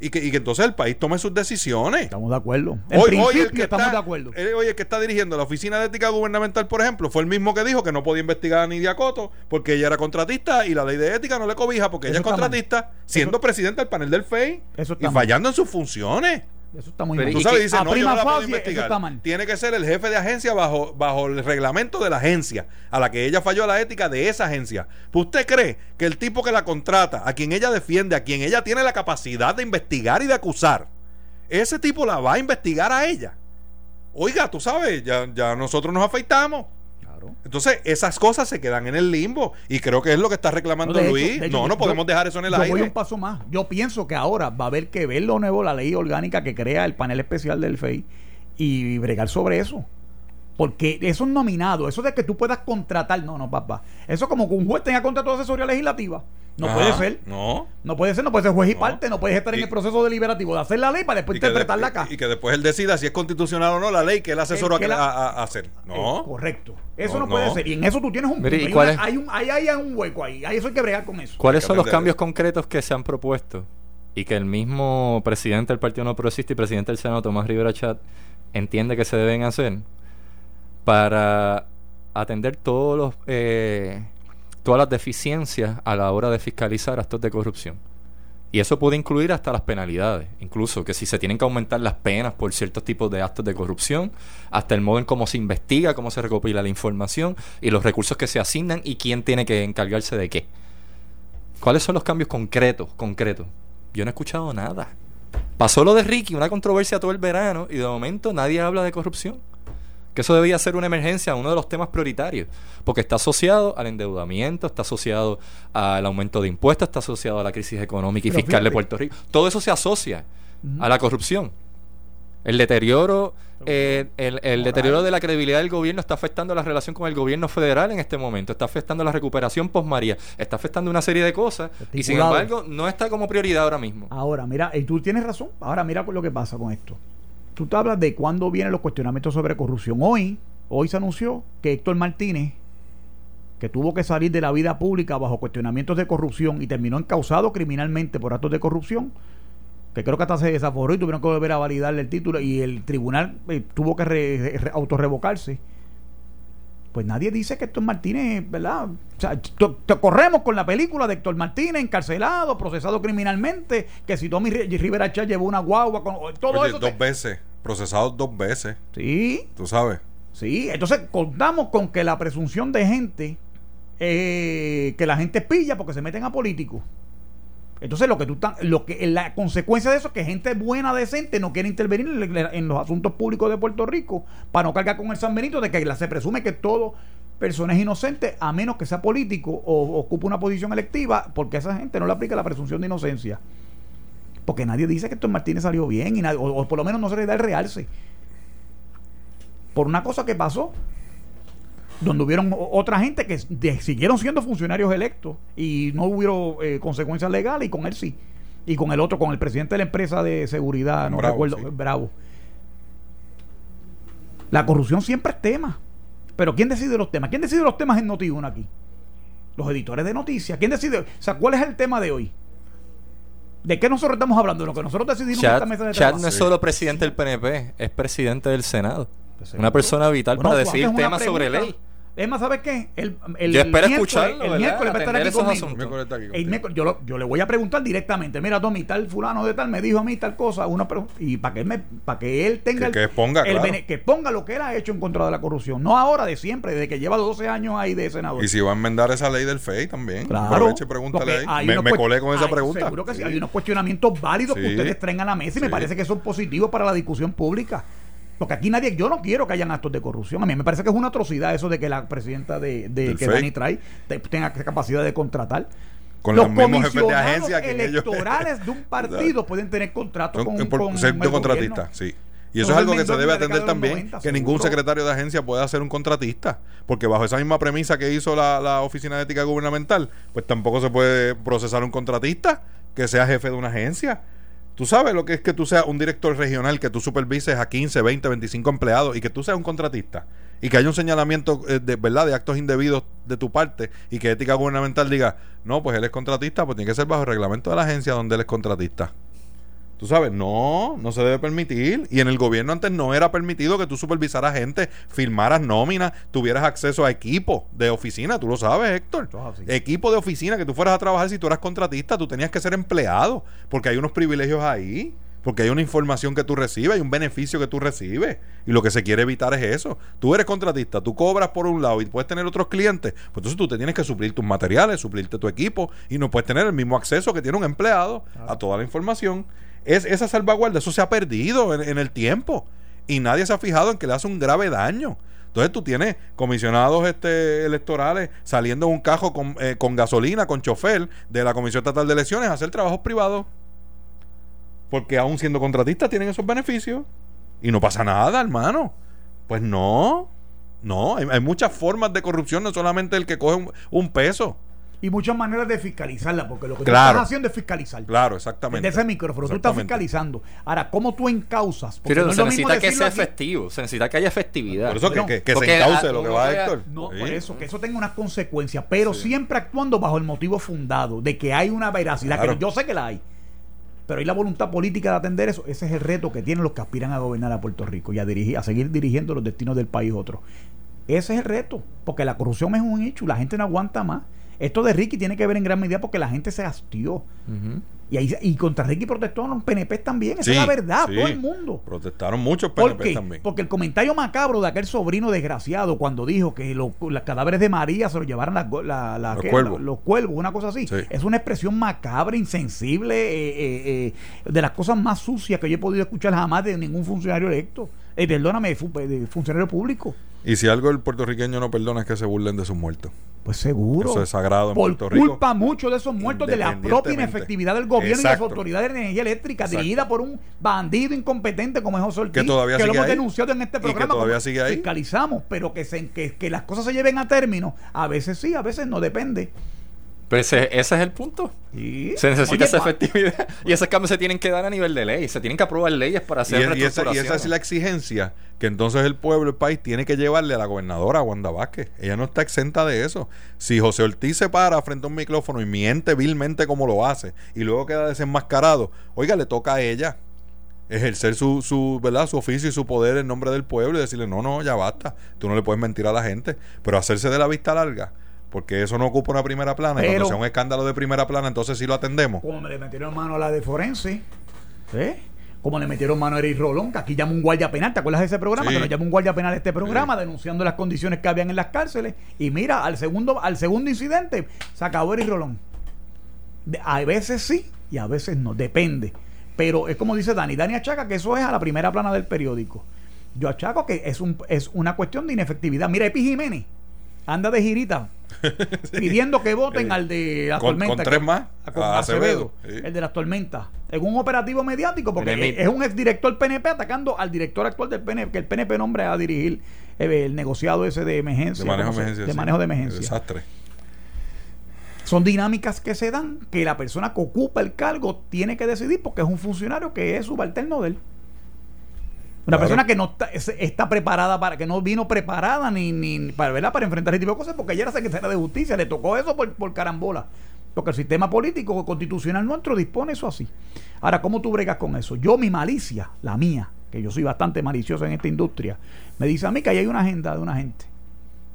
Y que, y que entonces el país tome sus decisiones. Estamos de acuerdo. En Hoy, el que estamos está, de acuerdo. eh, hoy el que está dirigiendo la Oficina de Ética Gubernamental, por ejemplo, fue el mismo que dijo que no podía investigar a Nidia Coto porque ella era contratista y la ley de ética no le cobija porque ella es mal. contratista, siendo presidenta del panel del FEI y mal. fallando en sus funciones. Eso está muy Pero mal. Tú ¿Y sabes, dice, a no, yo prima no la puedo investigar. está mal. Tiene que ser el jefe de agencia bajo, bajo el reglamento de la agencia, a la que ella falló la ética de esa agencia. Pues ¿Usted cree que el tipo que la contrata, a quien ella defiende, a quien ella tiene la capacidad de investigar y de acusar, ese tipo la va a investigar a ella? Oiga, tú sabes, ya, ya nosotros nos afeitamos. Claro. Entonces, esas cosas se quedan en el limbo. Y creo que es lo que está reclamando No, de hecho- Luis. hecho, no, yo- no podemos yo- dejar eso en el yo voy aire. un paso más. Yo pienso que ahora va a haber que ver lo nuevo, la ley orgánica que crea el panel especial del FEI y bregar sobre eso. Porque eso es nominado, eso de que tú puedas contratar, no, no, papá. Eso como que un juez tenga contrato de asesoría legislativa. No Ajá, puede ser. No. No puede ser, no puede ser juez y No. parte, no puedes estar en el proceso deliberativo de hacer la ley para después interpretarla de- acá. y que después él decida si es constitucional o no la ley que él asesoró El que a, la- a- a hacer. Eh, No. correcto. Eso No, no, puede no. ser. Y en eso tú tienes un Mire, punto. ¿y Hay, una- hay un, hay, hay un hueco ahí. Ahí eso hay que bregar con eso. ¿Cuáles Hay son los cambios concretos que se han propuesto y que el mismo presidente del Partido No Progresista y presidente del Senado, Tomás Rivera Chat, entiende que se deben hacer para atender todos los, eh, todas las deficiencias a la hora de fiscalizar actos de corrupción? Y eso puede incluir hasta las penalidades, incluso que si se tienen que aumentar las penas por ciertos tipos de actos de corrupción, hasta el modo en cómo se investiga, cómo se recopila la información y los recursos que se asignan y quién tiene que encargarse de qué. ¿Cuáles son los cambios concretos? Concretos. Yo no he escuchado nada. Pasó lo de Ricky, una controversia todo el verano, y de momento nadie habla de corrupción. Que eso debía ser una emergencia, uno de los temas prioritarios, porque está asociado al endeudamiento, está asociado al aumento de impuestos, está asociado a la crisis económica y Pero fiscal de. Puerto Rico. Todo eso se asocia a la corrupción. El deterioro, eh, el, deterioro de la credibilidad del gobierno está afectando la relación con el gobierno federal en este momento, está afectando la recuperación post María, está afectando una serie de cosas y sin embargo no está como prioridad ahora mismo. Ahora, mira, y tú tienes razón. Ahora, mira lo que pasa con esto. Tú te hablas de cuándo vienen los cuestionamientos sobre corrupción. Hoy, hoy se anunció que Héctor Martínez, que tuvo que salir de la vida pública bajo cuestionamientos de corrupción y terminó encausado criminalmente por actos de corrupción, que creo que hasta se desaforó y tuvieron que volver a validarle el título y el tribunal eh, tuvo que re- re- autorrevocarse. Pues nadie dice que Héctor Martínez, ¿verdad? O sea, corremos con la película de Héctor Martínez encarcelado, procesado criminalmente, que si Tommy Ri- Rivera Chá llevó una guagua, con, todo Oye, eso. dos te- veces, procesado dos veces, Sí, tú sabes. sí. Entonces contamos con que la presunción de gente, eh, que la gente pilla porque se meten a políticos. Entonces lo que tú estás- lo que la consecuencia de eso es que gente buena, decente, no quiere intervenir en, los asuntos públicos de Puerto Rico para no cargar con el San Benito de que se presume que todo persona es inocente a menos que sea político o ocupe una posición electiva porque esa gente no le aplica la presunción de inocencia. Porque nadie dice que Héctor Martínez salió bien y nadie- o por lo menos no se le da el realce. Por una cosa que pasó donde hubieron otra gente que de- siguieron siendo funcionarios electos y no hubo eh, consecuencias legales y con él sí. Y con el otro, con el presidente de la empresa de seguridad, no Bravo, recuerdo, sí. Bravo. La corrupción siempre es tema. Pero ¿quién decide los temas? ¿Quién decide los temas en Noti1 aquí? Los editores de noticias. ¿Quién decide? O sea, ¿cuál es el tema de hoy? ¿De qué nosotros estamos hablando? Lo que nosotros decidimos en esta mesa de Chad no es solo presidente del PNP, es presidente del Senado. Pues Una persona vital para decir temas sobre ley. Es más, ¿sabes qué? El, el yo espero escucharlo. El miércoles va a estar aquí conmigo. El miércoles, yo, yo, le voy a preguntar directamente. Mira, Tommy, tal fulano de tal me dijo a mí tal cosa. Una y para que él, me, para que él tenga. Que, el, que ponga, que ponga lo que él ha hecho en contra de la corrupción. No ahora, de siempre, desde que lleva 12 años ahí de senador. Y si va a enmendar esa ley del FEI también. Claro. pregúntale ahí. Me, me colé con esa pregunta. Seguro que sí. Hay unos cuestionamientos válidos que ustedes traen a la mesa y me parece que son positivos para la discusión pública. Porque aquí nadie, yo no quiero que hayan actos de corrupción. A mí me parece que es una atrocidad eso de que la presidenta de, que Dani trae tenga capacidad de contratar. Con los, mismos jefes de agencia que electorales de un partido pueden tener contratos con, con, ser de contratista, sí. Y eso es algo que se debe atender también, que ningún secretario de agencia pueda ser un contratista, porque bajo esa misma premisa que hizo la, la, Oficina de Ética Gubernamental, pues tampoco se puede procesar un contratista que sea jefe de una agencia. Tú sabes lo que es que tú seas un director regional, que tú supervises a 15, 20, 25 empleados y que tú seas un contratista y que haya un señalamiento eh, de verdad de actos indebidos de tu parte y que ética gubernamental diga, no, pues él es contratista, pues tiene que ser bajo el reglamento de la agencia donde él es contratista. Tú sabes, no, no se debe permitir. Y en el gobierno antes no era permitido que tú supervisaras gente, firmaras nóminas, tuvieras acceso a equipo de oficina. Tú lo sabes, Héctor. Equipo de oficina que tú fueras a trabajar si tú eras contratista, tú tenías que ser empleado, porque hay unos privilegios ahí. Porque hay una información que tú recibes, hay un beneficio que tú recibes. Y lo que se quiere evitar es eso. Tú eres contratista, tú cobras por un lado y puedes tener otros clientes. Pues entonces tú te tienes que suplir tus materiales, suplirte tu equipo y no puedes tener el mismo acceso que tiene un empleado a toda la información es, esa salvaguarda, eso se ha perdido en, el tiempo. Y nadie se ha fijado en que le hace un grave daño. Entonces tú tienes comisionados este, electorales saliendo en un cajo con, eh, con gasolina, con chofer de la Comisión Estatal de Elecciones a hacer trabajos privados. Porque aún siendo contratistas tienen esos beneficios. Y no pasa nada, hermano. Pues no. No, hay, muchas formas de corrupción, no solamente el que coge un peso y muchas maneras de fiscalizarla, porque lo que tú estás haciendo es fiscalizar. Claro, exactamente. Desde ese micrófono, tú estás fiscalizando. Ahora, ¿cómo tú encausas? Pero se necesita que sea efectivo, se necesita que haya efectividad. Por eso que, que, se encauce lo que va a Héctor. No, por eso, que eso tenga unas consecuencias, pero siempre actuando bajo el motivo fundado de que hay una veracidad, que yo sé que la hay. Pero hay la voluntad política de atender eso. Ese es el reto que tienen los que aspiran a gobernar a Puerto Rico y a, dirigir, a seguir dirigiendo los destinos del país otro. Ese es el reto, porque la corrupción es un hecho, la gente no aguanta más. Esto de Ricky tiene que ver en gran medida porque la gente se hastió. y, ahí, y contra Ricky protestaron los PNP también. Esa es la verdad, todo el mundo. Protestaron muchos PNP también. Porque el comentario macabro de aquel sobrino desgraciado cuando dijo que los cadáveres de María se los llevaran los, cuervos. una cosa así. Es una expresión macabra, insensible, eh, eh, eh, de las cosas más sucias que yo he podido escuchar jamás de ningún funcionario electo. perdóname, de funcionario público. Y si algo el puertorriqueño no perdona es que se burlen de sus muertos. Pues seguro. Eso es sagrado en Por Puerto Rico. culpa mucho de esos muertos de la propia inefectividad del gobierno y de las autoridades de energía eléctrica, dirigida por un bandido incompetente como es José Ortiz. Que todavía que lo hemos denunciado en este programa. que todavía sigue ahí. Fiscalizamos, pero que, se, que, que las cosas se lleven a término. A veces sí, a veces no, depende. Pero ese, es el punto. Se necesita esa efectividad. Y esos cambios se tienen que dar a nivel de ley. Se tienen que aprobar leyes para hacer y, y, esa, y esa es la exigencia que entonces el pueblo, el país, tiene que llevarle a la gobernadora Wanda Vázquez. Ella no está exenta de eso. Si José Ortiz se para frente a un micrófono y miente vilmente como lo hace y luego queda desenmascarado, oiga, le toca a ella ejercer su, su, ¿verdad? su oficio y su poder en nombre del pueblo y decirle, no, no, ya basta, tú no le puedes mentir a la gente, pero hacerse de la vista larga porque eso no ocupa una primera plana. y cuando sea un escándalo de primera plana, entonces sí lo atendemos. Como me le metieron mano a la de Forense, ¿eh? como le metieron mano a Eric Rolón, que aquí llama un guardia penal. ¿Te acuerdas de ese programa? Que nos llama un guardia penal este programa, denunciando las condiciones que habían en las cárceles. Y mira, al segundo, al segundo incidente, se acabó Eric Rolón. a veces sí y a veces no, depende. Pero es como dice Dani, Dani achaca que eso es a la primera plana del periódico. Yo achaco que es, un, es una cuestión de inefectividad. Mira, Epi Jiménez anda de girita pidiendo que voten al de las tormentas. Con tres más. A, Acevedo. El de las tormentas. En un operativo mediático, porque es un exdirector PNP atacando al director actual del PNP, que el PNP nombre a dirigir eh, el negociado ese de emergencia. De manejo, de emergencia, de, manejo de emergencia. Desastre. Son dinámicas que se dan que la persona que ocupa el cargo tiene que decidir porque es un funcionario que es subalterno de él. Una Claro. persona que no está, es- está preparada para, que no vino preparada ni, ni para, ¿verdad? para enfrentar ese tipo de cosas, porque ella era secretaria de justicia, le tocó eso por, por carambola. Porque el sistema político constitucional nuestro dispone eso así. Ahora, ¿cómo tú bregas con eso? Yo, mi malicia, la mía, que yo soy bastante malicioso en esta industria, me dice a mí que ahí hay una agenda de una gente.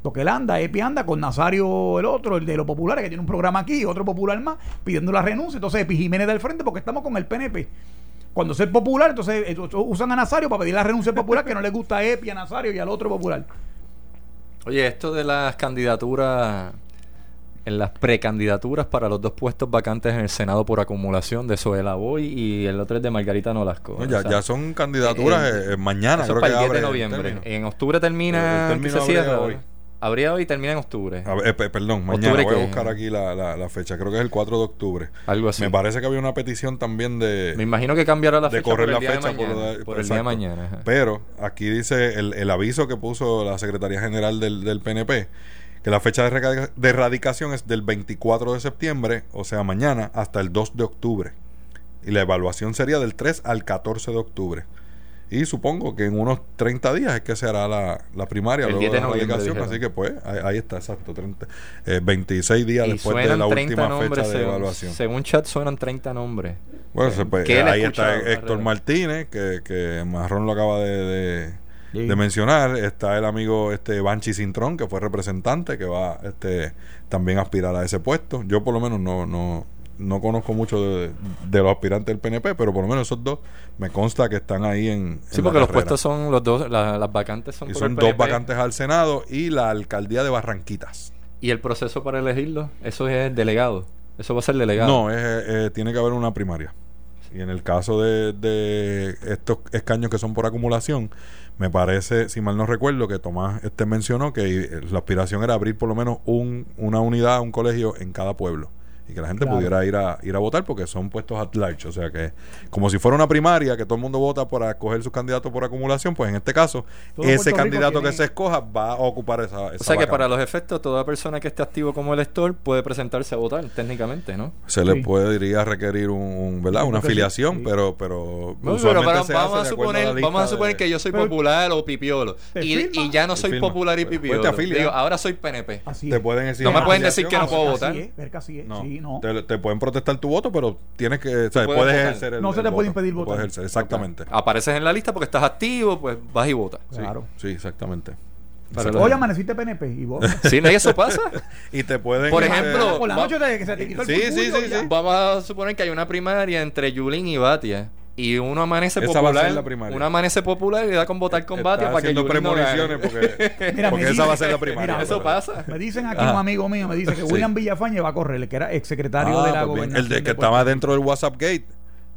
Porque él anda, Epi anda con Nazario el otro, el de los populares, que tiene un programa aquí, otro popular más, pidiendo la renuncia. Entonces Epi Jiménez del frente porque estamos con el PNP. Cuando es popular, entonces eh, usan a Nazario para pedir la renuncia popular que no le gusta a Epi, a Nazario y al otro popular. Oye, esto de las candidaturas, en las precandidaturas para los dos puestos vacantes en el Senado por acumulación de Soela Boy y el otro es de Margarita Nolasco. No, ya, O sea, ya son candidaturas eh, mañana, eso creo para que el 10 de noviembre. En octubre termina, El que se cierra. hoy. Habría hoy y termina en octubre. A ver, eh, pe- perdón, mañana voy a buscar aquí la, la, la fecha. Creo que es el 4 de octubre. Algo así. Me parece que había una petición también de, Me imagino que cambiará la de fecha correr por el la día fecha de por, mañana. la- por el día de mañana. ajá. Pero aquí dice el, el aviso que puso la Secretaría General del, del PNP, que la fecha de, de erradicación es del 24 de septiembre, o sea, mañana, hasta el 2 de octubre. Y la evaluación sería del 3 al 14 de octubre. Y supongo que en unos 30 días es que se hará la, la primaria, El luego 10 de la dijeron. Así que pues, ahí, ahí está, exacto. 30, eh, 26 días Y después de la 30 última fecha de según, evaluación. según chat suenan 30 nombres. Bueno, se puede- que él ahí está Héctor. Martínez, que, que Marrón lo acaba de, de- Sí. de mencionar. Está el amigo este Banchi Cintrón, que fue representante, que va este también a aspirar a ese puesto. Yo por lo menos no, no, no conozco mucho de, de los aspirantes del PNP, pero por lo menos esos dos me consta que están ahí en... Sí, en porque los puestos son los dos, la- las vacantes son Y por son el dos vacantes al Senado y la alcaldía de Barranquitas. ¿Y el proceso para elegirlo? Eso es delegado. Eso va a ser delegado. No, es, eh, tiene que haber una primaria. Y en el caso de, de estos escaños que son por acumulación, me parece, si mal no recuerdo, que Tomás este mencionó que la aspiración era abrir por lo menos un, una unidad, un colegio en cada pueblo. Y que la gente Claro. pudiera ir a, ir a votar porque son puestos at large. O sea que, como si fuera una primaria, que todo el mundo vota para escoger sus candidatos por acumulación, pues en este caso, Todo ese Puerto candidato que se escoja va a ocupar esa. O esa sea que para los efectos, toda persona que esté activo como elector puede presentarse a votar, técnicamente, ¿no? se le Sí. podría requerir un, un, ¿verdad? Una afiliación, sí. pero pero, No, usualmente pero, pero se vamos, hace a suponer, vamos a suponer de- que yo soy Pero- popular o pipiolo ¿Te y, ya no soy firma. popular y Pues te pipiolo. afilias. Digo, ahora soy PNP. Así te pueden exigir No me pueden decir que no puedo votar. es, ver que así es. No, Sí, no. Te, te pueden protestar tu voto, pero tienes que, o sea, puedes ejercer el No se el te puede impedir votar. puedes ejercer, exactamente. Apareces en la lista porque estás activo, pues vas y votas. Sí, Claro. Sí, exactamente. Para los- Oye, amaneciste PNP y vos. Sí, ¿no? ¿Y eso pasa? Y te pueden Por este, ejemplo, por la va- noche te- que se te quitó el Sí, sí, sí. Vamos a suponer que hay una primaria entre Yulín y Batia. Y uno amanece Esa va a popular. ser la primaria. Uno amanece popular y le da con votar Está Batia para que gane. premoniciones porque, Mira, porque esa dice- va a ser la primaria. mira, Eso pasa. Me dicen aquí Ajá. un amigo mío, me dice que Sí. William Villafañe va a correr, el que era exsecretario Ah, de la pues gobernación. El de que estaba dentro del WhatsApp Gate,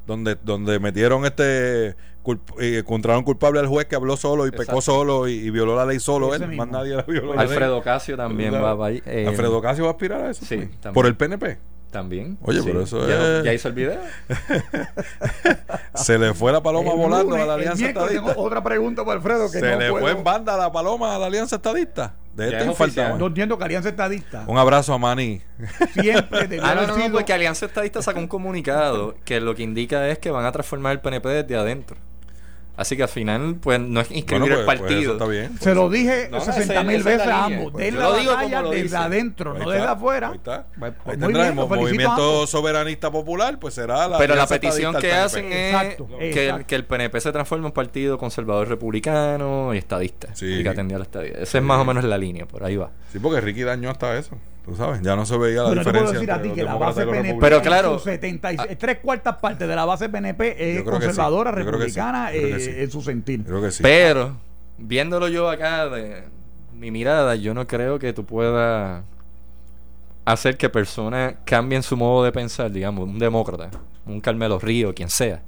donde, donde metieron este culp- y encontraron culpable al juez que habló solo y pecó solo y, y violó la ley solo él, mismo. más nadie la violó. Alfredo Casio también ¿Verdad? va para ahí. eh, Alfredo Casio va a aspirar a eso. sí. Por el PNP. También. Oye, pero eso ya, es- Ya hizo el video. Se le fue la paloma El volando lunes, a la Alianza Estadista. tengo otra pregunta para Alfredo que Se no le puedo- fue en banda la paloma a la Alianza Estadista. De Ya este es. No entiendo que Alianza Estadista Un abrazo a Manny. siempre Ah, no, no, no, porque Alianza Estadista sacó un comunicado que lo que indica es que van a transformar el PNP desde adentro. Así que al final, pues no es inscribir Bueno, el pues- pues partido. eso está bien. Se lo dije No, 60 esa- mil veces a ambos. Pues la lo digo batalla como lo desde dice. adentro, Ahí no está, desde afuera. Ahí está. Pues, Ahí bien, movimiento soberanista popular, pues será la Pero la petición que hacen es Exacto, que, exacto. que el PNP se transforme en un partido conservador republicano y estadista. Sí. Y que atendía a la estadía. Esa es más o menos la línea, por ahí va. Sí, porque Ricky dañó hasta eso. Tú sabes, ya no se veía la puedo diferencia. decir a ti que la base PNP, Pero claro, en sus 76, tres cuartas partes de la base PNP es Yo creo que sí, conservadora, yo creo que sí, republicana eh, sí. en su sentir. Creo que sí. Pero, viéndolo yo acá de mi mirada, yo no creo que tú puedas hacer que personas cambien su modo de pensar, digamos, un demócrata, un Carmelo Río, quien sea.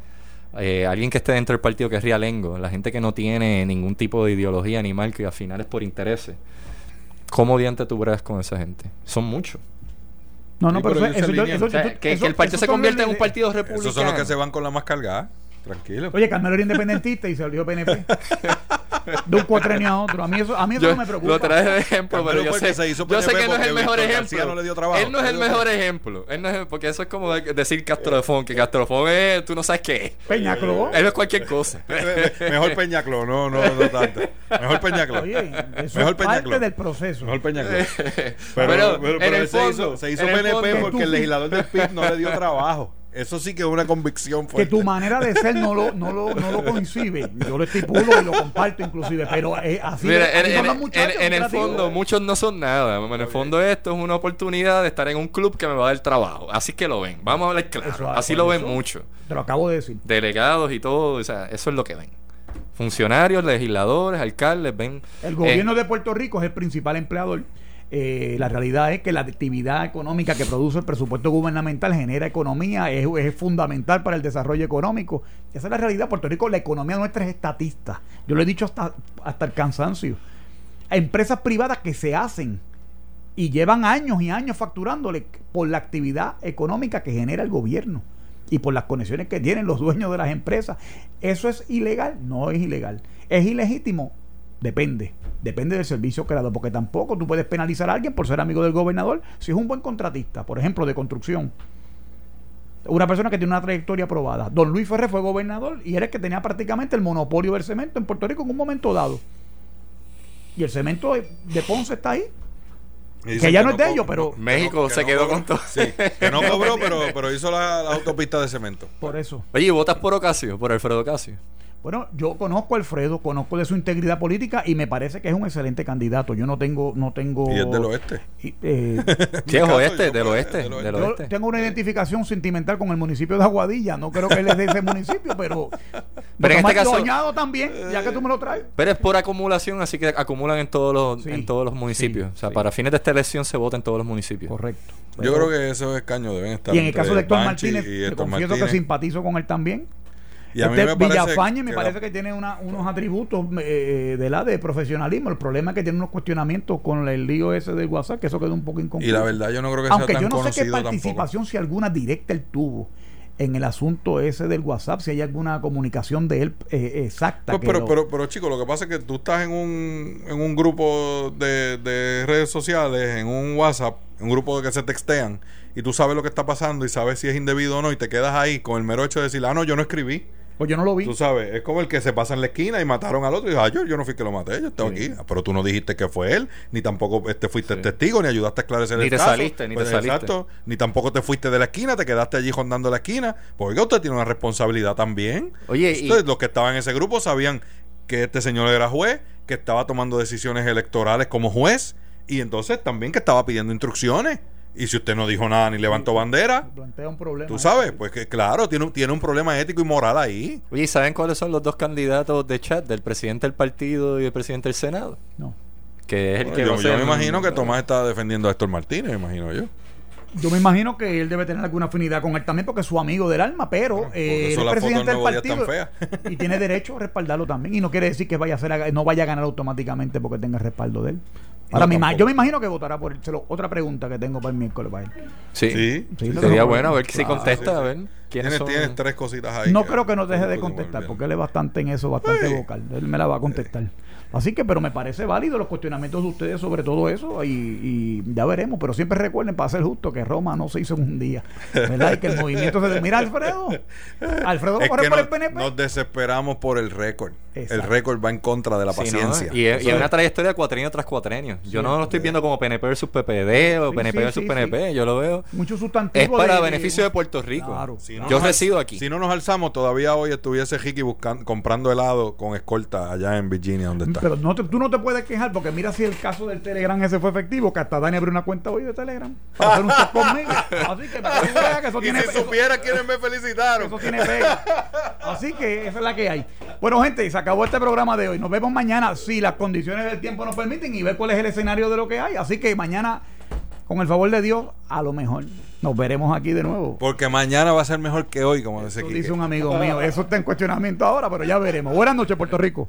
eh, alguien que esté dentro del partido que es realengo, la gente que no tiene ningún tipo de ideología animal, que al final es por intereses. ¿Cómo diante tú bregas con esa gente? Son muchos. No, no, Sí, pero, pero eso, eso- eso- O sea, eso- que, que el partido eso se convierta en un partido republicano. Esos son los que se van con la más cargada. Tranquilo. Oye, Carmelo era independentista y se volvió PNP. de un cuatrenio a otro. A mí eso, a mí eso Yo no me preocupa. lo traje de ejemplo, pero Pero yo sé, se hizo yo sé PNP que no es el mejor Víctor ejemplo. García no le dio trabajo. Él no es el mejor ejemplo. Él no es, porque eso es como de- decir Castrofón, que Castrofón es, tú no sabes qué es. Peñacló. Él es cualquier cosa. Mejor Peñacló, no, no, no tanto. Mejor Peñacló. Oye, eso Mejor es parte del proceso. Mejor Peñacló. Pero, en el él se fondo, hizo, se hizo en el PNP fondo- porque el legislador del PIB no le dio trabajo. Eso sí que es una convicción que fuerte. tu manera de ser no lo, no lo, no lo coincide. Yo lo estipulo y lo comparto inclusive, pero eh, así, Mira, así en, son en- los muchachos, en- en el fondo, muchos no son nada. En el fondo, esto es una oportunidad de estar en un club que me va a dar trabajo. Así que lo ven. Vamos a hablar claro. Eso, Así lo ven eso. mucho. Te lo acabo de decir. Delegados y todo. O sea, eso es lo que ven. Funcionarios, legisladores, alcaldes, ven. El eh, gobierno de Puerto Rico es el principal empleador. Eh, la realidad es que la actividad económica que produce el presupuesto gubernamental genera economía, es, es fundamental para el desarrollo económico. Esa es la realidad. Puerto Rico, la economía nuestra es estatista. Yo lo he dicho hasta, hasta el cansancio. Empresas privadas que se hacen y llevan años y años facturándole por la actividad económica que genera el gobierno y por las conexiones que tienen los dueños de las empresas. ¿Eso es ilegal? No es ilegal. ¿Es ilegítimo? Depende. Depende del servicio creado, porque tampoco tú puedes penalizar a alguien por ser amigo del gobernador si es un buen contratista, por ejemplo, de construcción. Una persona que tiene una trayectoria aprobada. Don Luis Ferrer fue gobernador y era el que tenía prácticamente el monopolio del cemento en Puerto Rico en un momento dado. Y el cemento de Ponce está ahí. Que ya no es de ellos, pero- que México que se quedó con todo. Sí, que no cobró, pero, pero hizo la, la autopista de cemento. Por eso. Oye, ¿y votas por Ocasio? Por Alfredo Ocasio. Bueno, yo conozco a Alfredo, conozco de su integridad política y me parece que es un excelente candidato. Yo no tengo, no tengo. Y es del oeste. y, eh, Sí, es oeste, del oeste, del del yo oeste. tengo una identificación sentimental con el municipio de Aguadilla. No creo que él es de ese municipio, pero. Pero en este caso- añado también, ya que tú me lo traes. Pero es por acumulación, así que acumulan en todos los, Sí, en todos los municipios. sí, o sea, sí. para fines de esta elección se vota en todos los municipios. Correcto. Yo creo que esos escaños deben estar. Y en el caso de Héctor Martínez, y le Héctor confieso Martínez. que simpatizo con él también. Y a mí Este me parece Villafañe me que parece que tiene una- unos atributos eh, de la de profesionalismo. El problema es que tiene unos cuestionamientos con el lío ese del WhatsApp, que eso quedó un poco incompleto. Y la verdad, yo no creo que Aunque sea yo tan no sé qué participación, si alguna directa él tuvo en el asunto ese del WhatsApp, si hay alguna comunicación de él eh, exacta. Pues, pero, lo- pero, pero, chicos, lo que pasa es que tú estás en un, en un grupo de, de redes sociales, en un WhatsApp, un grupo que se textean, y tú sabes lo que está pasando y sabes si es indebido o no, y te quedas ahí con el mero hecho de decir, ah, no, yo no escribí. pues yo no lo vi. Tú sabes, es como el que se pasa en la esquina y mataron al otro y dijo, ah, yo, yo no fui que lo maté, yo estaba aquí. Ah, Pero tú no dijiste que fue él, ni tampoco este, fuiste Sí. testigo, ni ayudaste a esclarecer Ni el te caso. saliste, ni te Pues, saliste. Exacto, ni tampoco te fuiste de la esquina, te quedaste allí rondando la esquina. Porque usted tiene una responsabilidad también. Oye, y- Ustedes, los que estaban en ese grupo sabían que este señor era juez, que estaba tomando decisiones electorales como juez, y entonces también que estaba pidiendo instrucciones. Y si usted no dijo nada ni levantó bandera, plantea un problema. tú sabes, pues que claro, tiene, un- tiene un problema ético y moral ahí. Oye, ¿y saben cuáles son los dos candidatos de chat del presidente del partido y el presidente del Senado? No. Que es el que yo, va yo ser- me imagino que Tomás está defendiendo a Héctor Martínez, me imagino yo. Yo me imagino que él debe tener alguna afinidad con él también porque es su amigo del alma, pero eh, él es presidente del partido y tiene derecho a respaldarlo también y no quiere decir que vaya a ser no vaya a ganar automáticamente porque tenga respaldo de él. Ahora No, me yo me imagino que votará por él. Se lo- otra pregunta que tengo para el miércoles para él. Sí. Sí. Sí, lo Sería bueno a ver si contesta, sí, a ver quiénes Tienes, son. tienes tres cositas ahí. No creo que nos deje de contestar porque él es bastante en eso, bastante Sí. vocal. Él me la va a contestar. Así que, pero me parece válido los cuestionamientos de ustedes sobre todo eso y, y ya veremos. Pero siempre recuerden, para ser justo, que Roma no se hizo en un día. ¿Verdad? Y que el movimiento se... Mira, Alfredo. Alfredo va a Es correr que por nos, el PNP. nos desesperamos por el récord. El récord va en contra de la Sí, ¿no? paciencia. Y, es, y es una trayectoria cuatrenio tras cuatrenio. Yo no lo estoy viendo como PNP versus PPD o Sí, PNP sí, versus sí, PNP. Yo lo veo. Mucho Es sustantivo. para de- beneficio de Puerto Rico. Claro. Si no Yo resido aquí. Si no nos alzamos, todavía hoy estuviese Ricky buscando, comprando helado con escolta allá en Virginia, donde está. Pero no te- tú no te puedes quejar porque mira si el caso del Telegram ese fue efectivo, que hasta Dani abrió una cuenta hoy de Telegram para hacer un chat conmigo. Así que, que eso y tiene si eso- supiera quiénes me felicitaron. Eso tiene pega. Así que esa es la que hay. Bueno, gente, se acabó este programa de hoy. Nos vemos mañana si las condiciones del tiempo nos permiten y ver cuál es el escenario de lo que hay. Así que mañana, con el favor de Dios, a lo mejor nos veremos aquí de nuevo. Porque mañana va a ser mejor que hoy, como dice Eso dice un amigo mío. Eso está en cuestionamiento ahora, pero ya veremos. Buenas noches, Puerto Rico.